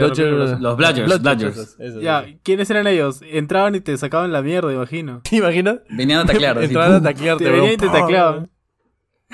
Los Bludgers, Ya. ¿quiénes eran ellos? Entraban y te sacaban la mierda, imagino. ¿Te imaginas? Venían a taclear. Entraban a Te venían y te tacleaban.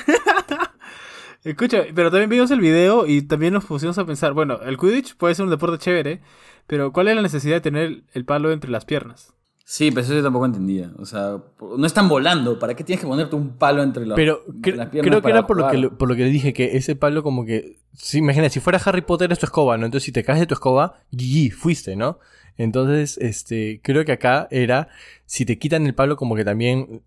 Escucha, pero también vimos el video y también nos pusimos a pensar, bueno, el Quidditch puede ser un deporte chévere, pero ¿cuál es la necesidad de tener el palo entre las piernas? Sí, pero eso yo tampoco entendía. O sea, no están volando. ¿Para qué tienes que ponerte un palo entre los Pero las piernas creo que para era por lo que, por lo que le dije, que ese palo como que... Sí, imagina, si fuera Harry Potter es tu escoba, ¿no? Entonces si te caes de tu escoba, GG, fuiste, ¿no? Entonces, este, creo que acá era, si te quitan el palo como que también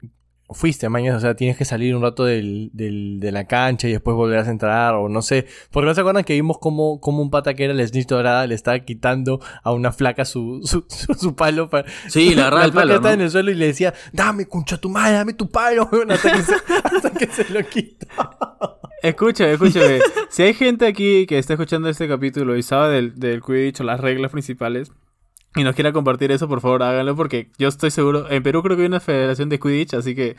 fuiste, mañana, o sea, tienes que salir un rato del, del- de la cancha y después volverás a entrar, o no sé. Porque no se acuerdan que vimos como, como un pata que era el snitch dorada le estaba quitando a una flaca su, su, su, su palo para... Sí, le agarraba La el palo, estaba ¿no? en el suelo y le decía, dame, concha tu madre, dame tu palo, weón", hasta que se, hasta que se lo quita. Escúchame, escúchame. si hay gente aquí que está escuchando este capítulo y sabe del, del Quidditch o las reglas principales y nos quiera compartir eso, por favor háganlo porque yo estoy seguro, en Perú creo que hay una federación de Quidditch, así que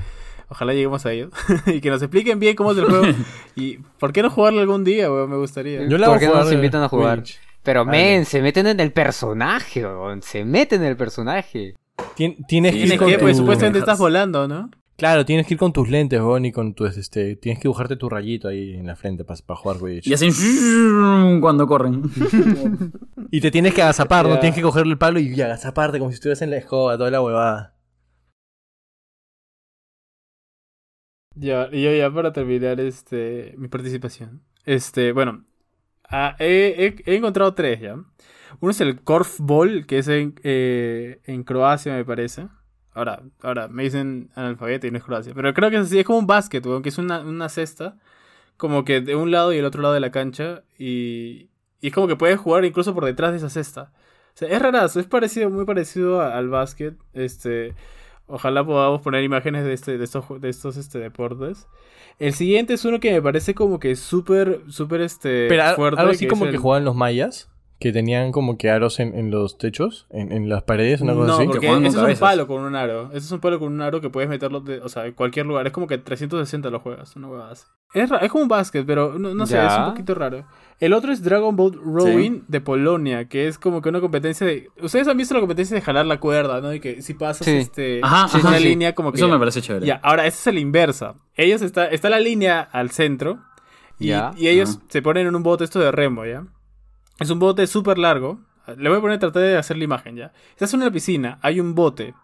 ojalá lleguemos a ellos y que nos expliquen bien cómo es el juego y por qué no jugarlo algún día, weón, me gustaría. Yo la ¿Por qué no nos invitan a jugar? Quidditch. Pero, men, se meten en el personaje, weón. Se meten en el personaje. Tien- tienes Sí, que ir ¿Tienes con que? Pues supuestamente estás volando, ¿no? Claro, tienes que ir con tus lentes, weón, y con tu, este, tienes que dibujarte tu rayito ahí en la frente para jugar Quidditch. Y hacen cuando corren. Y te tienes que agazapar, ¿no? Ya. Tienes que cogerle el palo y agazaparte como si estuvieras en la escoba, toda la huevada. Ya, y yo ya para terminar este mi participación. Este, bueno, ah, he, he- he encontrado tres ya. Uno es el Korfball, que es en, eh, en Croacia, me parece. Ahora, ahora me dicen analfabeto y no es Croacia. Pero creo que es así, es como un básquet, weón, que es una, una cesta. Como que de un lado y el otro lado de la cancha. Y, y es como que puedes jugar incluso por detrás de esa cesta. O sea, es rarazo, es parecido, muy parecido a- al básquet. Este. Ojalá podamos poner imágenes de, este, de estos, de estos este, deportes. El siguiente es uno que me parece como que súper, súper este, Pero fuerte. algo así es como el- que jugaban los mayas, que tenían como que aros en, en los techos, en, en las paredes, una cosa no, así. Porque es un palo con un aro. Ese es un palo con un aro que puedes meterlo de, o sea, en cualquier lugar. Es como que 360 lo juegas, una huevada así. Es, es como un básquet, pero no, no sé, es un poquito raro. El otro es Dragon Boat Rowing de Polonia, que es como que una competencia de... Ustedes han visto la competencia de jalar la cuerda, ¿no? Y que si pasas Sí. este, Ajá, una ajá, sí. línea como que... Eso me parece chévere. Ya, ahora, esta es la inversa. Ellos está, está la línea al centro y, Ya. y ellos Ajá. se ponen en un bote esto de remo, ¿ya? Es un bote súper largo. Le voy a poner, tratar de hacer la imagen, ¿ya? Estás en una piscina, hay un bote.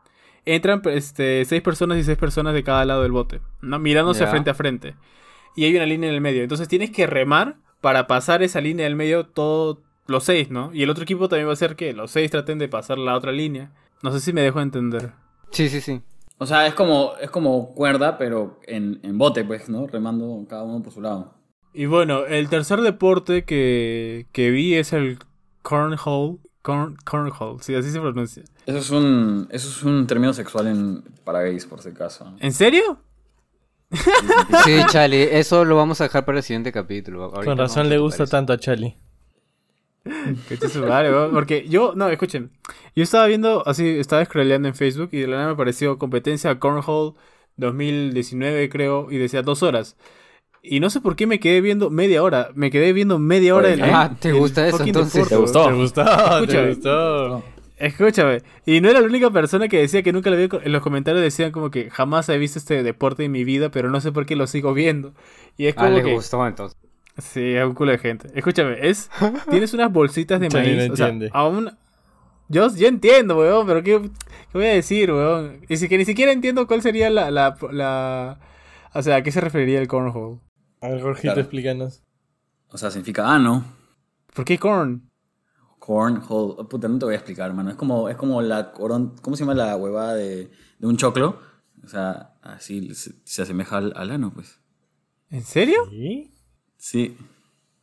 Entran este, seis personas y seis personas de cada lado del bote, ¿no? Mirándose frente a frente. Y hay una línea en el medio. Entonces tienes que remar para pasar esa línea del medio todos los seis, ¿no? Y el otro equipo también va a hacer que los seis traten de pasar la otra línea. No sé si me dejo entender. Sí, sí, sí. O sea, es como, es como cuerda, pero en, en bote, pues, ¿no? Remando cada uno por su lado. Y bueno, el tercer deporte que, que vi es el cornhole. Corn, cornhole, sí, así se pronuncia. Eso es un, eso es un término sexual en, para gays, por si acaso. ¿En serio? Sí, Charlie, eso lo vamos a dejar para el siguiente capítulo. Ahorita Con razón le gusta eso. tanto a Charlie. Que weón, Porque yo, no, escuchen. Yo estaba viendo, así, estaba scrolleando en Facebook y de la nada me apareció competencia Cornhole 2019, creo, y decía dos horas. Y no sé por qué me quedé viendo media hora. Me quedé viendo media hora del. ah, ¿te gusta eso, entonces? deporte, ¿Te gustó? ¿Te gustó? Escúchame. ¿Te gustó? Escúchame, y no era la única persona que decía que nunca lo había... En los comentarios decían como que jamás he visto este deporte en mi vida, pero no sé por qué lo sigo viendo. Y es Ah, como le que... gustó entonces. Sí, a un culo de gente. Escúchame, es... Tienes unas bolsitas de maíz. no o sea, entiende. a un- Yo, yo entiendo, weón, pero ¿qué, qué voy a decir, weón? Y si que ni siquiera entiendo cuál sería la... la, la... O sea, ¿a qué se referiría el cornhole? A ver, Jorgito, Claro. explícanos. O sea, significa ano. ¿Por qué corn? Cornhole. Oh, puta, no te voy a explicar, hermano. Es como, es como la coron... ¿Cómo se llama la huevada de, de un choclo? O sea, así se, se asemeja al, al ano, pues. ¿En serio? ¿Sí? Sí.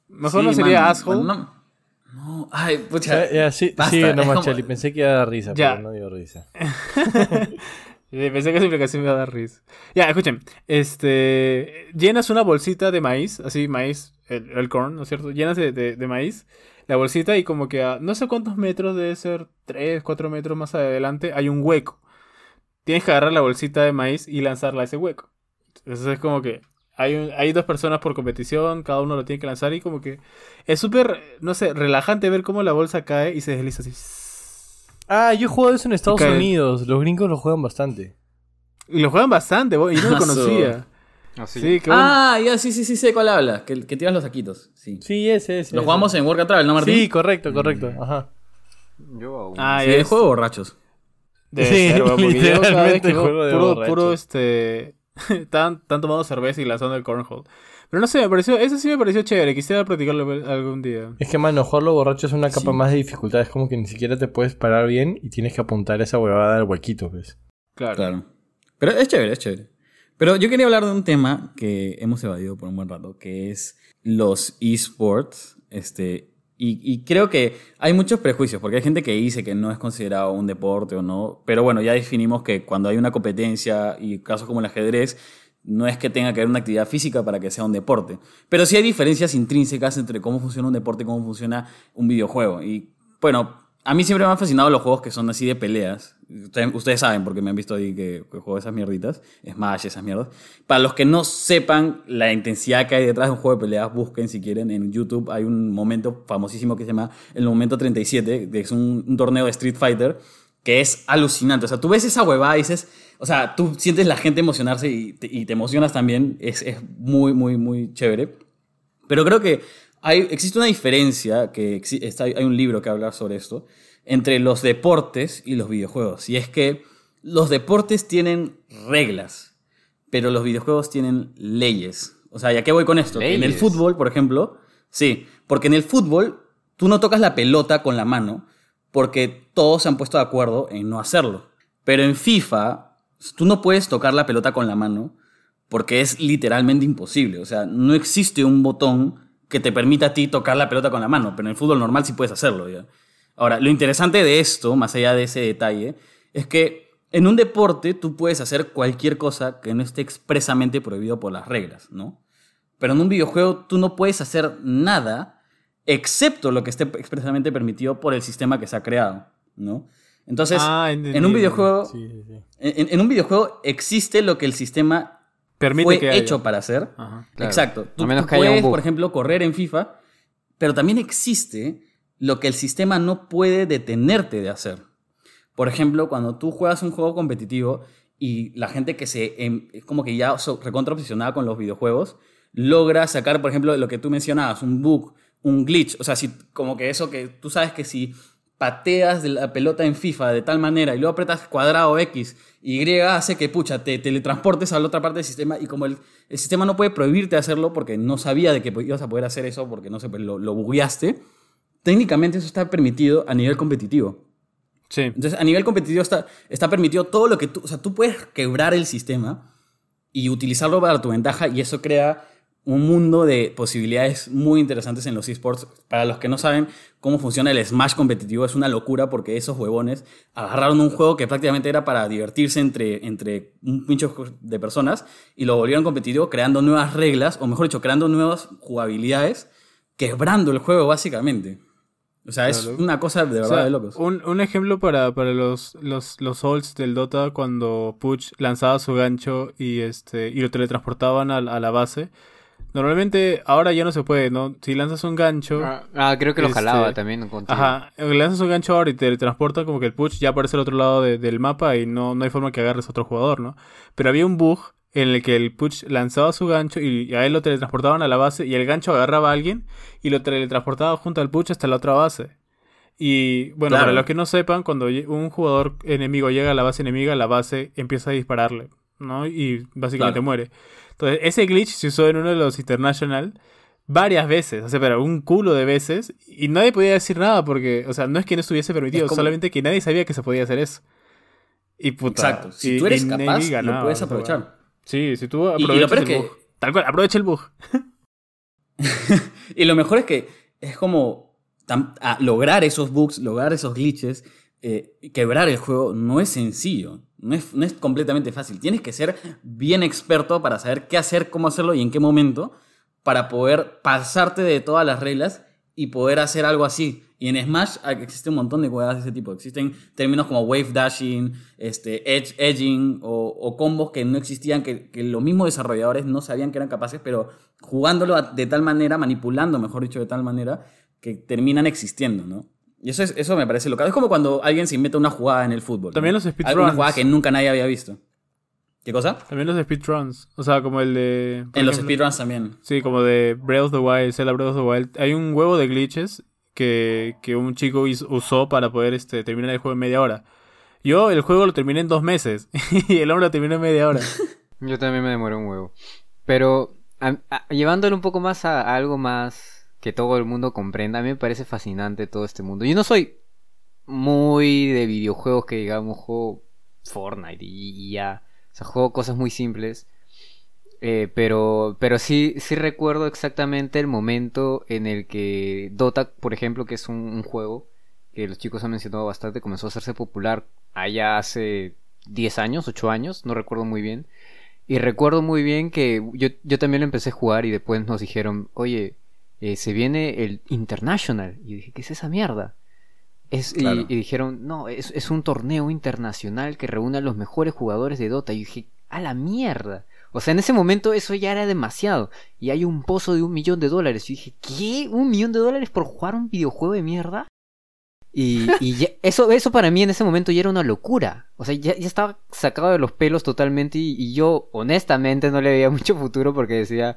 Mejor Sí, no sería mano. asshole. No, no, ay, pucha. Ya, ya, sí, Basta, sigue nomás, como-. Pensé que iba a dar risa, Ya. pero no dio risa. Pensé que esa explicación me iba a dar risa. Ya, escuchen. Este. Llenas una bolsita de maíz, así, maíz, el, el corn, ¿no es cierto? Llenas de, de- de maíz la bolsita y como que a no sé cuántos metros, debe ser 3, 4 metros más adelante, hay un hueco. Tienes que agarrar la bolsita de maíz y lanzarla a ese hueco. Entonces es como que hay, un- hay dos personas por competición, cada uno lo tiene que lanzar y como que es súper, no sé, relajante ver cómo la bolsa cae y se desliza así. Ah, yo he jugado eso en Estados. Unidos. Los gringos lo juegan bastante. Y lo juegan bastante, y no lo Aso. conocía. Así. Sí, bueno. Ah, ya, sí, sí, sí, sé cuál habla. Que, que tiras los saquitos. Sí. Sí, ese, ese. Lo ese. jugamos en Work and Travel, ¿no, Martín? Sí, correcto, correcto. Ajá. Yo aún. Ah, Sí, ya el es- juego borrachos. Debe Sí, ser, yo literalmente veo juego de puro, borrachos. puro, este... Están, están tomando cerveza y lanzando el cornhole. Pero no sé, me pareció... Eso sí me pareció chévere. Quisiera practicarlo algún día. Es que, mano, jugarlo borracho es una capa Sí. más de dificultad. Es como que ni siquiera te puedes parar bien y tienes que apuntar esa huevada al huequito, pues. Claro. Claro. Pero es chévere, es chévere. Pero yo quería hablar de un tema que hemos evadido por un buen rato, que es los esports. Este, y, y creo que hay muchos prejuicios, porque hay gente que dice que no es considerado un deporte o no. Pero bueno, ya definimos que cuando hay una competencia y casos como el ajedrez, no es que tenga que haber una actividad física para que sea un deporte. Pero sí hay diferencias intrínsecas entre cómo funciona un deporte y cómo funciona un videojuego. Y bueno, a mí siempre me han fascinado los juegos que son así de peleas. Ustedes, saben, porque me han visto ahí que, que juego esas mierditas, Smash, esas mierdas. Para los que no sepan la intensidad que hay detrás de un juego de peleas, busquen si quieren en YouTube. Hay un momento famosísimo que se llama el momento 37, que es un, un torneo de Street Fighter, que es alucinante. O sea, tú ves esa huevada y dices, o sea, tú sientes la gente emocionarse y te, y te emocionas también. Es, es muy, muy, muy chévere. Pero creo que hay, existe una diferencia, que está, hay un libro que habla sobre esto, entre los deportes y los videojuegos. Y es que los deportes tienen reglas, pero los videojuegos tienen leyes. O sea, ¿ya qué voy con esto? Que En el Leyes. fútbol, por ejemplo, sí, porque en el fútbol tú no tocas la pelota con la mano, porque todos se han puesto de acuerdo en no hacerlo. Pero en FIFA, tú no puedes tocar la pelota con la mano porque es literalmente imposible. O sea, no existe un botón que te permita a ti tocar la pelota con la mano, pero en el fútbol normal sí puedes hacerlo. Ahora, lo interesante de esto, más allá de ese detalle, es que en un deporte tú puedes hacer cualquier cosa que no esté expresamente prohibido por las reglas, ¿no? Pero en un videojuego tú no puedes hacer nada excepto lo que esté expresamente permitido por el sistema que se ha creado, ¿no? Entonces, Ah, en un videojuego, Sí, sí, sí. en, en un videojuego existe lo que el sistema Permite fue que haya. hecho para hacer. Ajá. Claro. Exacto. Tú, A menos tú que haya un puedes, bug. por ejemplo, correr en FIFA, pero también existe lo que el sistema no puede detenerte de hacer. Por ejemplo, cuando tú juegas un juego competitivo y la gente que se em, es como que ya so- recontra obsesionada con los videojuegos logra sacar, por ejemplo, lo que tú mencionabas, un bug, un glitch, o sea, si como que eso que tú sabes que si pateas la pelota en FIFA de tal manera y luego apretas cuadrado X, Y hace que, pucha, te teletransportes a la otra parte del sistema y como el, el sistema no puede prohibirte hacerlo porque no sabía de que ibas a poder hacer eso porque no sé, pues, lo, lo bugueaste, técnicamente eso está permitido a nivel competitivo. Sí. Entonces, a nivel competitivo está, está permitido todo lo que tú, o sea, tú puedes quebrar el sistema y utilizarlo para tu ventaja y eso crea un mundo de posibilidades muy interesantes en los esports. Para los que no saben cómo funciona el Smash competitivo, es una locura porque esos huevones agarraron un juego que prácticamente era para divertirse entre, entre un pincho de personas y lo volvieron competitivo creando nuevas reglas, o mejor dicho, creando nuevas jugabilidades, quebrando el juego básicamente. O sea, es Claro. una cosa de O verdad sea, de locos. Un, un ejemplo para, para los, los, los souls del Dota cuando Puch lanzaba su gancho y este y lo teletransportaban a, a la base. Normalmente ahora ya no se puede, ¿no? Si lanzas un gancho, Ah, ah, creo que lo Este, jalaba también contigo. ajá, lanzas un gancho ahora y te teletransporta como que el Puch ya aparece al otro lado de- del mapa y no, no hay forma que agarres a otro jugador, ¿no? Pero había un bug en el que el Puch lanzaba su gancho y a él lo teletransportaban a la base y el gancho agarraba a alguien y lo teletransportaba junto al Puch hasta la otra base. Y bueno, Claro. para los que no sepan, cuando un jugador enemigo llega a la base enemiga, la base empieza a dispararle, ¿no? Y básicamente Claro. muere. Entonces, ese glitch se usó en uno de los International varias veces, o sea, pero un culo de veces, y nadie podía decir nada porque, o sea, no es que no estuviese permitido, Es como- solamente que nadie sabía que se podía hacer eso. Y puta. Exacto. Si y- tú eres capaz, Navy lo ganaba, puedes aprovechar. Sí, si tú y lo aprovechas peor el es que- bug. Tal cual, aprovecha el bug. y lo mejor es que es como lograr esos bugs, lograr esos glitches, eh, quebrar el juego no es sencillo. No es, no es completamente fácil. Tienes que ser bien experto para saber qué hacer, cómo hacerlo y en qué momento para poder pasarte de todas las reglas y poder hacer algo así. Y en Smash existe un montón de jugadas de ese tipo. Existen términos como wave dashing, este, edge, edging o, o combos que no existían, que, que los mismos desarrolladores no sabían que eran capaces, pero jugándolo de tal manera, manipulando, mejor dicho, de tal manera, que terminan existiendo, ¿no? Y eso, es, eso me parece local. Es como cuando alguien se inventa una jugada en el fútbol. ¿no? También los Alguna speedruns. jugada que nunca nadie había visto. ¿Qué cosa? También los speedruns. O sea, como el de. En los speedruns también. Sí, como de Breath of the Wild, Zelda Breath of the Wild. Hay un huevo de glitches que, que un chico usó para poder este, terminar el juego en media hora. Yo el juego lo terminé en dos meses y el hombre lo terminó en media hora. Yo también me demoré un huevo. Pero a- a- llevándolo un poco más a, a algo más que todo el mundo comprenda, a mí me parece fascinante todo este mundo. Yo no soy muy de videojuegos que digamos juego Fortnite y, ya. O sea, juego cosas muy simples. Eh, pero, pero sí, sí recuerdo exactamente el momento en el que Dota, por ejemplo, que es un, un juego que los chicos han mencionado bastante, comenzó a hacerse popular allá hace 10 años, 8 años, no recuerdo muy bien. Y recuerdo muy bien que yo, yo también lo empecé a jugar y después nos dijeron, oye, eh, se viene el International. Y yo dije, ¿qué es esa mierda? Es, y- Claro. y, dijeron, no, es, es un torneo internacional que reúne a los mejores jugadores de Dota. Y yo dije, a la mierda. O sea, en ese momento eso ya era demasiado. Y hay un pozo de un millón de dólares. Y yo dije, ¿qué? ¿Un millón de dólares por jugar un videojuego de mierda? Y, y ya- eso, eso para mí en ese momento ya era una locura. O sea, ya, ya estaba sacado de los pelos totalmente y, y yo honestamente no le veía mucho futuro porque decía,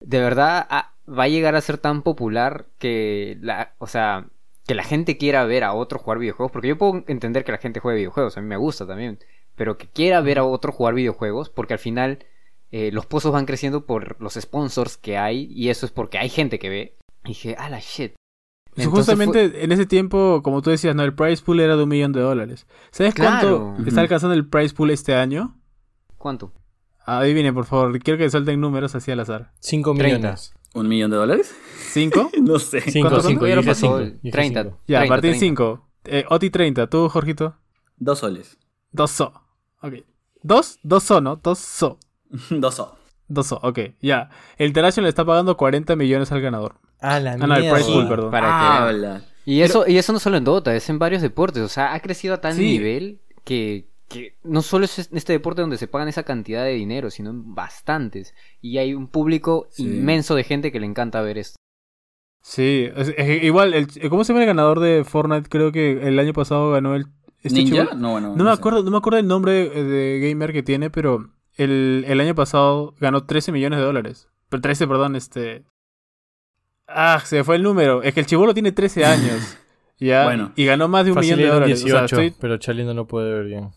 de verdad ah, va a llegar a ser tan popular que la, o sea, que la gente quiera ver a otro jugar videojuegos, porque yo puedo entender que la gente juegue videojuegos, a mí me gusta también, pero que quiera ver a otro jugar videojuegos, porque al final eh, los pozos van creciendo por los sponsors que hay y eso es porque hay gente que ve. Y dije, ah, la shit. Entonces Justamente en ese tiempo, como tú decías, no, el price pool era de un millón de dólares. ¿Sabes Claro. cuánto está alcanzando el price pool este año? ¿Cuánto? Adivine, por favor. Quiero que suelten números así al azar. 5 Treinta. millones. ¿Un millón de dólares? ¿Cinco? no sé. 5, ¿Cuánto 5, Hubiera dije pasado 5. el 30. Ya, 30, Martín 30. 5. Eh, Oti 30. ¿Tú, Jorgito? Dos soles. Dos so. Ok. ¿Dos? Dos so, ¿no? Dos so. Dos soles. Dos so, ok. Ya. El International le está pagando 40 millones al ganador. Ah, la Ah, no, el mierda. price pool, perdón. Para que vean. Habla. Y eso, y eso no solo en Dota, es en varios deportes. O sea, ha crecido a tal Sí. nivel que, que no solo es en este deporte donde se pagan esa cantidad de dinero, sino en bastantes. Y hay un público Sí. inmenso de gente que le encanta ver esto. Sí. es- es- igual, el, ¿cómo se llama el ganador de Fortnite? Creo que el año pasado ganó el... este ¿Ninja? chivo- No, bueno. No me sé. acuerdo, no me acuerdo el nombre de, gamer que tiene, pero el, el año pasado ganó 13 millones de dólares. Pero 13, perdón, este. Ah, se fue el número. Es que el chivolo tiene 13 años. Ya. Bueno. y ganó más de un millón de dólares. 18, o sea, estoy. pero Charlie no lo puede ver bien.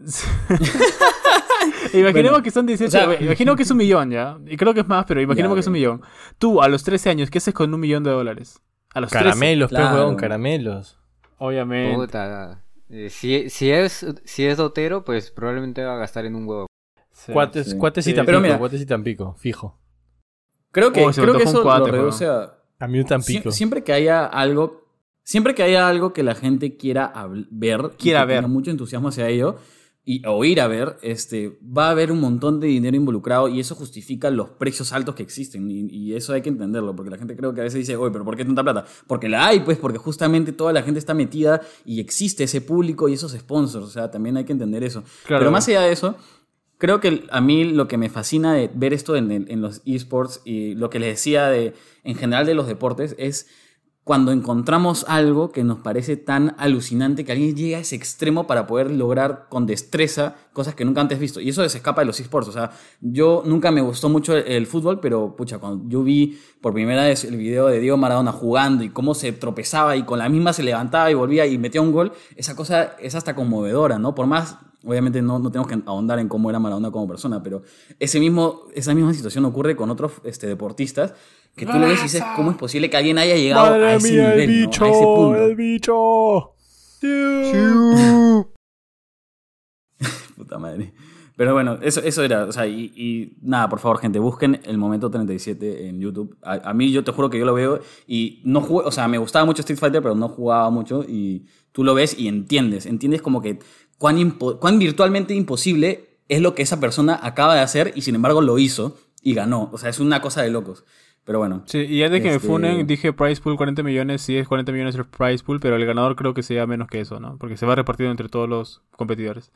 Imaginemos Bueno, que son 18. o sea- imaginemos que es un millón, ya. Y creo que es más, pero imaginemos Ya, que es un millón. Tú, a los 13 años, ¿qué haces con un millón de dólares? A los 13. Caramelos, pues, claro. huevón, caramelos. Obviamente. Puta. Eh, si, si es si es dotero, pues probablemente va a gastar en un huevo. Sí. Cuates, sí. cuates y Sí. Tampico, mira- cuates y Tampico, fijo. Creo que, Oh, creo que eso cuate, lo reduce a... A mí un Tampico. Sie- siempre que haya algo... Siempre que haya algo que la gente quiera ver, Quiera ver. mucho entusiasmo hacia ello, y, o ir a ver, este, va a haber un montón de dinero involucrado y eso justifica los precios altos que existen. Y, y eso hay que entenderlo, porque la gente creo que a veces dice, oye, pero ¿por qué tanta plata? Porque la hay, pues, porque justamente toda la gente está metida y existe ese público y esos sponsors. O sea, también hay que entender eso. Claro. Pero más allá de eso, creo que a mí lo que me fascina de ver esto en, en- en los esports y lo que les decía de, en general de los deportes es cuando encontramos algo que nos parece tan alucinante que alguien llega a ese extremo para poder lograr con destreza cosas que nunca antes visto. Y eso se escapa de los esports. O sea, yo nunca me gustó mucho el, el fútbol, pero pucha, cuando yo vi por primera vez el video de Diego Maradona jugando y cómo se tropezaba y con la misma se levantaba y volvía y metía un gol, esa cosa es hasta conmovedora, ¿no? Por más Obviamente no, no tenemos que ahondar en cómo era Maradona como persona, pero ese mismo, esa misma situación ocurre con otros este, deportistas que tú lo ves y dices, ¿cómo es posible que alguien haya llegado a ese nivel, ¿no? a ese punto? bicho! Puta madre. Pero bueno, eso, eso era. O sea, y, y nada, por favor, gente, busquen el momento 37 en YouTube. A, a mí, yo te juro que yo lo veo y no jugué. O sea, me gustaba mucho Street Fighter, pero no jugaba mucho. Y tú lo ves y entiendes. Entiendes como que cuán, cuán virtualmente imposible es lo que esa persona acaba de hacer y sin embargo lo hizo y ganó. O sea, es una cosa de locos. Pero bueno. Sí, y antes de que Este- me funen, dije price pool 40 millones, sí es 40 millones el price pool, pero el ganador creo que sea menos que eso, ¿no? Porque se va repartido entre todos los competidores.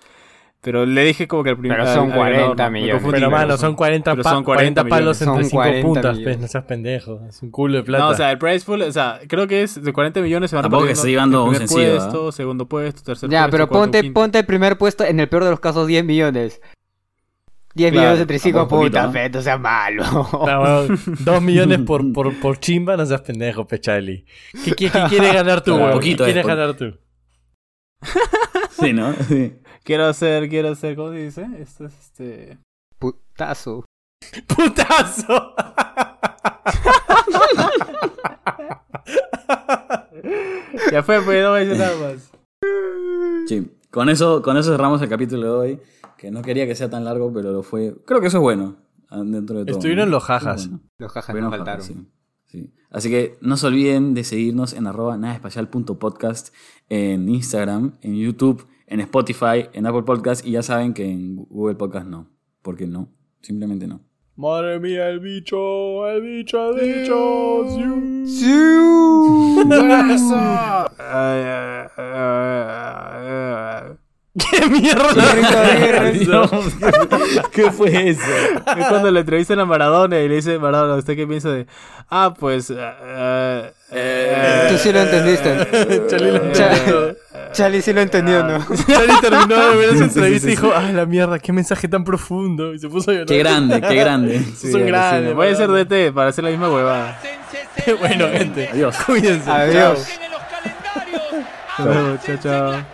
Pero le dije como que al primer Pero son al ganador, 40 ¿no? Me millones. confundí, Pero mano, son 40, Pero pa- son 40 40 palos entre Son 5 40 puntas, pues, millones. no seas pendejo. Es un culo de plata. No, o sea, el price pool, o sea, creo que es de 40 millones se van Tampoco que esté llevando el un primer sencillo, puesto, segundo puesto, tercer Ya, puesto, pero cuarto, ponte, quinto. ponte el primer puesto, en el peor de los casos, 10 millones. 10 Claro, millones entre 5 tampoco poquito, putas, ¿no? fe, no seas malo. No, weón, dos millones por, por, por chimba, no seas pendejo, Pechali. ¿Qué, qué, qué quieres ganar tú, poquito ¿Qué es, quieres ganar tú? Sí, ¿no? Sí. Quiero hacer, quiero hacer, ¿cómo se dice? Esto es este... Putazo. ¡Putazo! Ya fue, pues no voy a decir nada más. Sí, con eso, con eso cerramos el capítulo de hoy, que no quería que sea tan largo, pero lo fue. Creo que eso es bueno, ah, dentro de todo. Estuvieron ¿no? los jajas. Bueno. Los jajas jajas, faltaron. sí, sí. Así que no se olviden de seguirnos en arroba nadaespacial.podcast en Instagram, en YouTube, en Spotify, en Apple Podcast y ya saben que en Google Podcast no, porque no, simplemente no. Madre mía, el bicho, el bicho, el bicho. ay, ay, ay. ¡Qué mierda! ¿Qué fue eso? Es cuando le entrevistan a Maradona y le dice, Maradona, ¿usted qué piensa de...? Ah, pues... eh, eh, eh, Tú sí lo entendiste. Charlie lo entendió. Charlie sí lo entendió, ¿no? Charlie terminó de ver esa Sí, sí, entrevista sí, y dijo, sí. ¡ay, la mierda! ¡Qué mensaje tan profundo! Y se puso a llorar. Qué grande, qué grande. Sí, son grandes. Voy a ser. DT para hacer la misma huevada. bueno, gente. Adiós. Cuídense. Adiós. Chao. Chao, chao.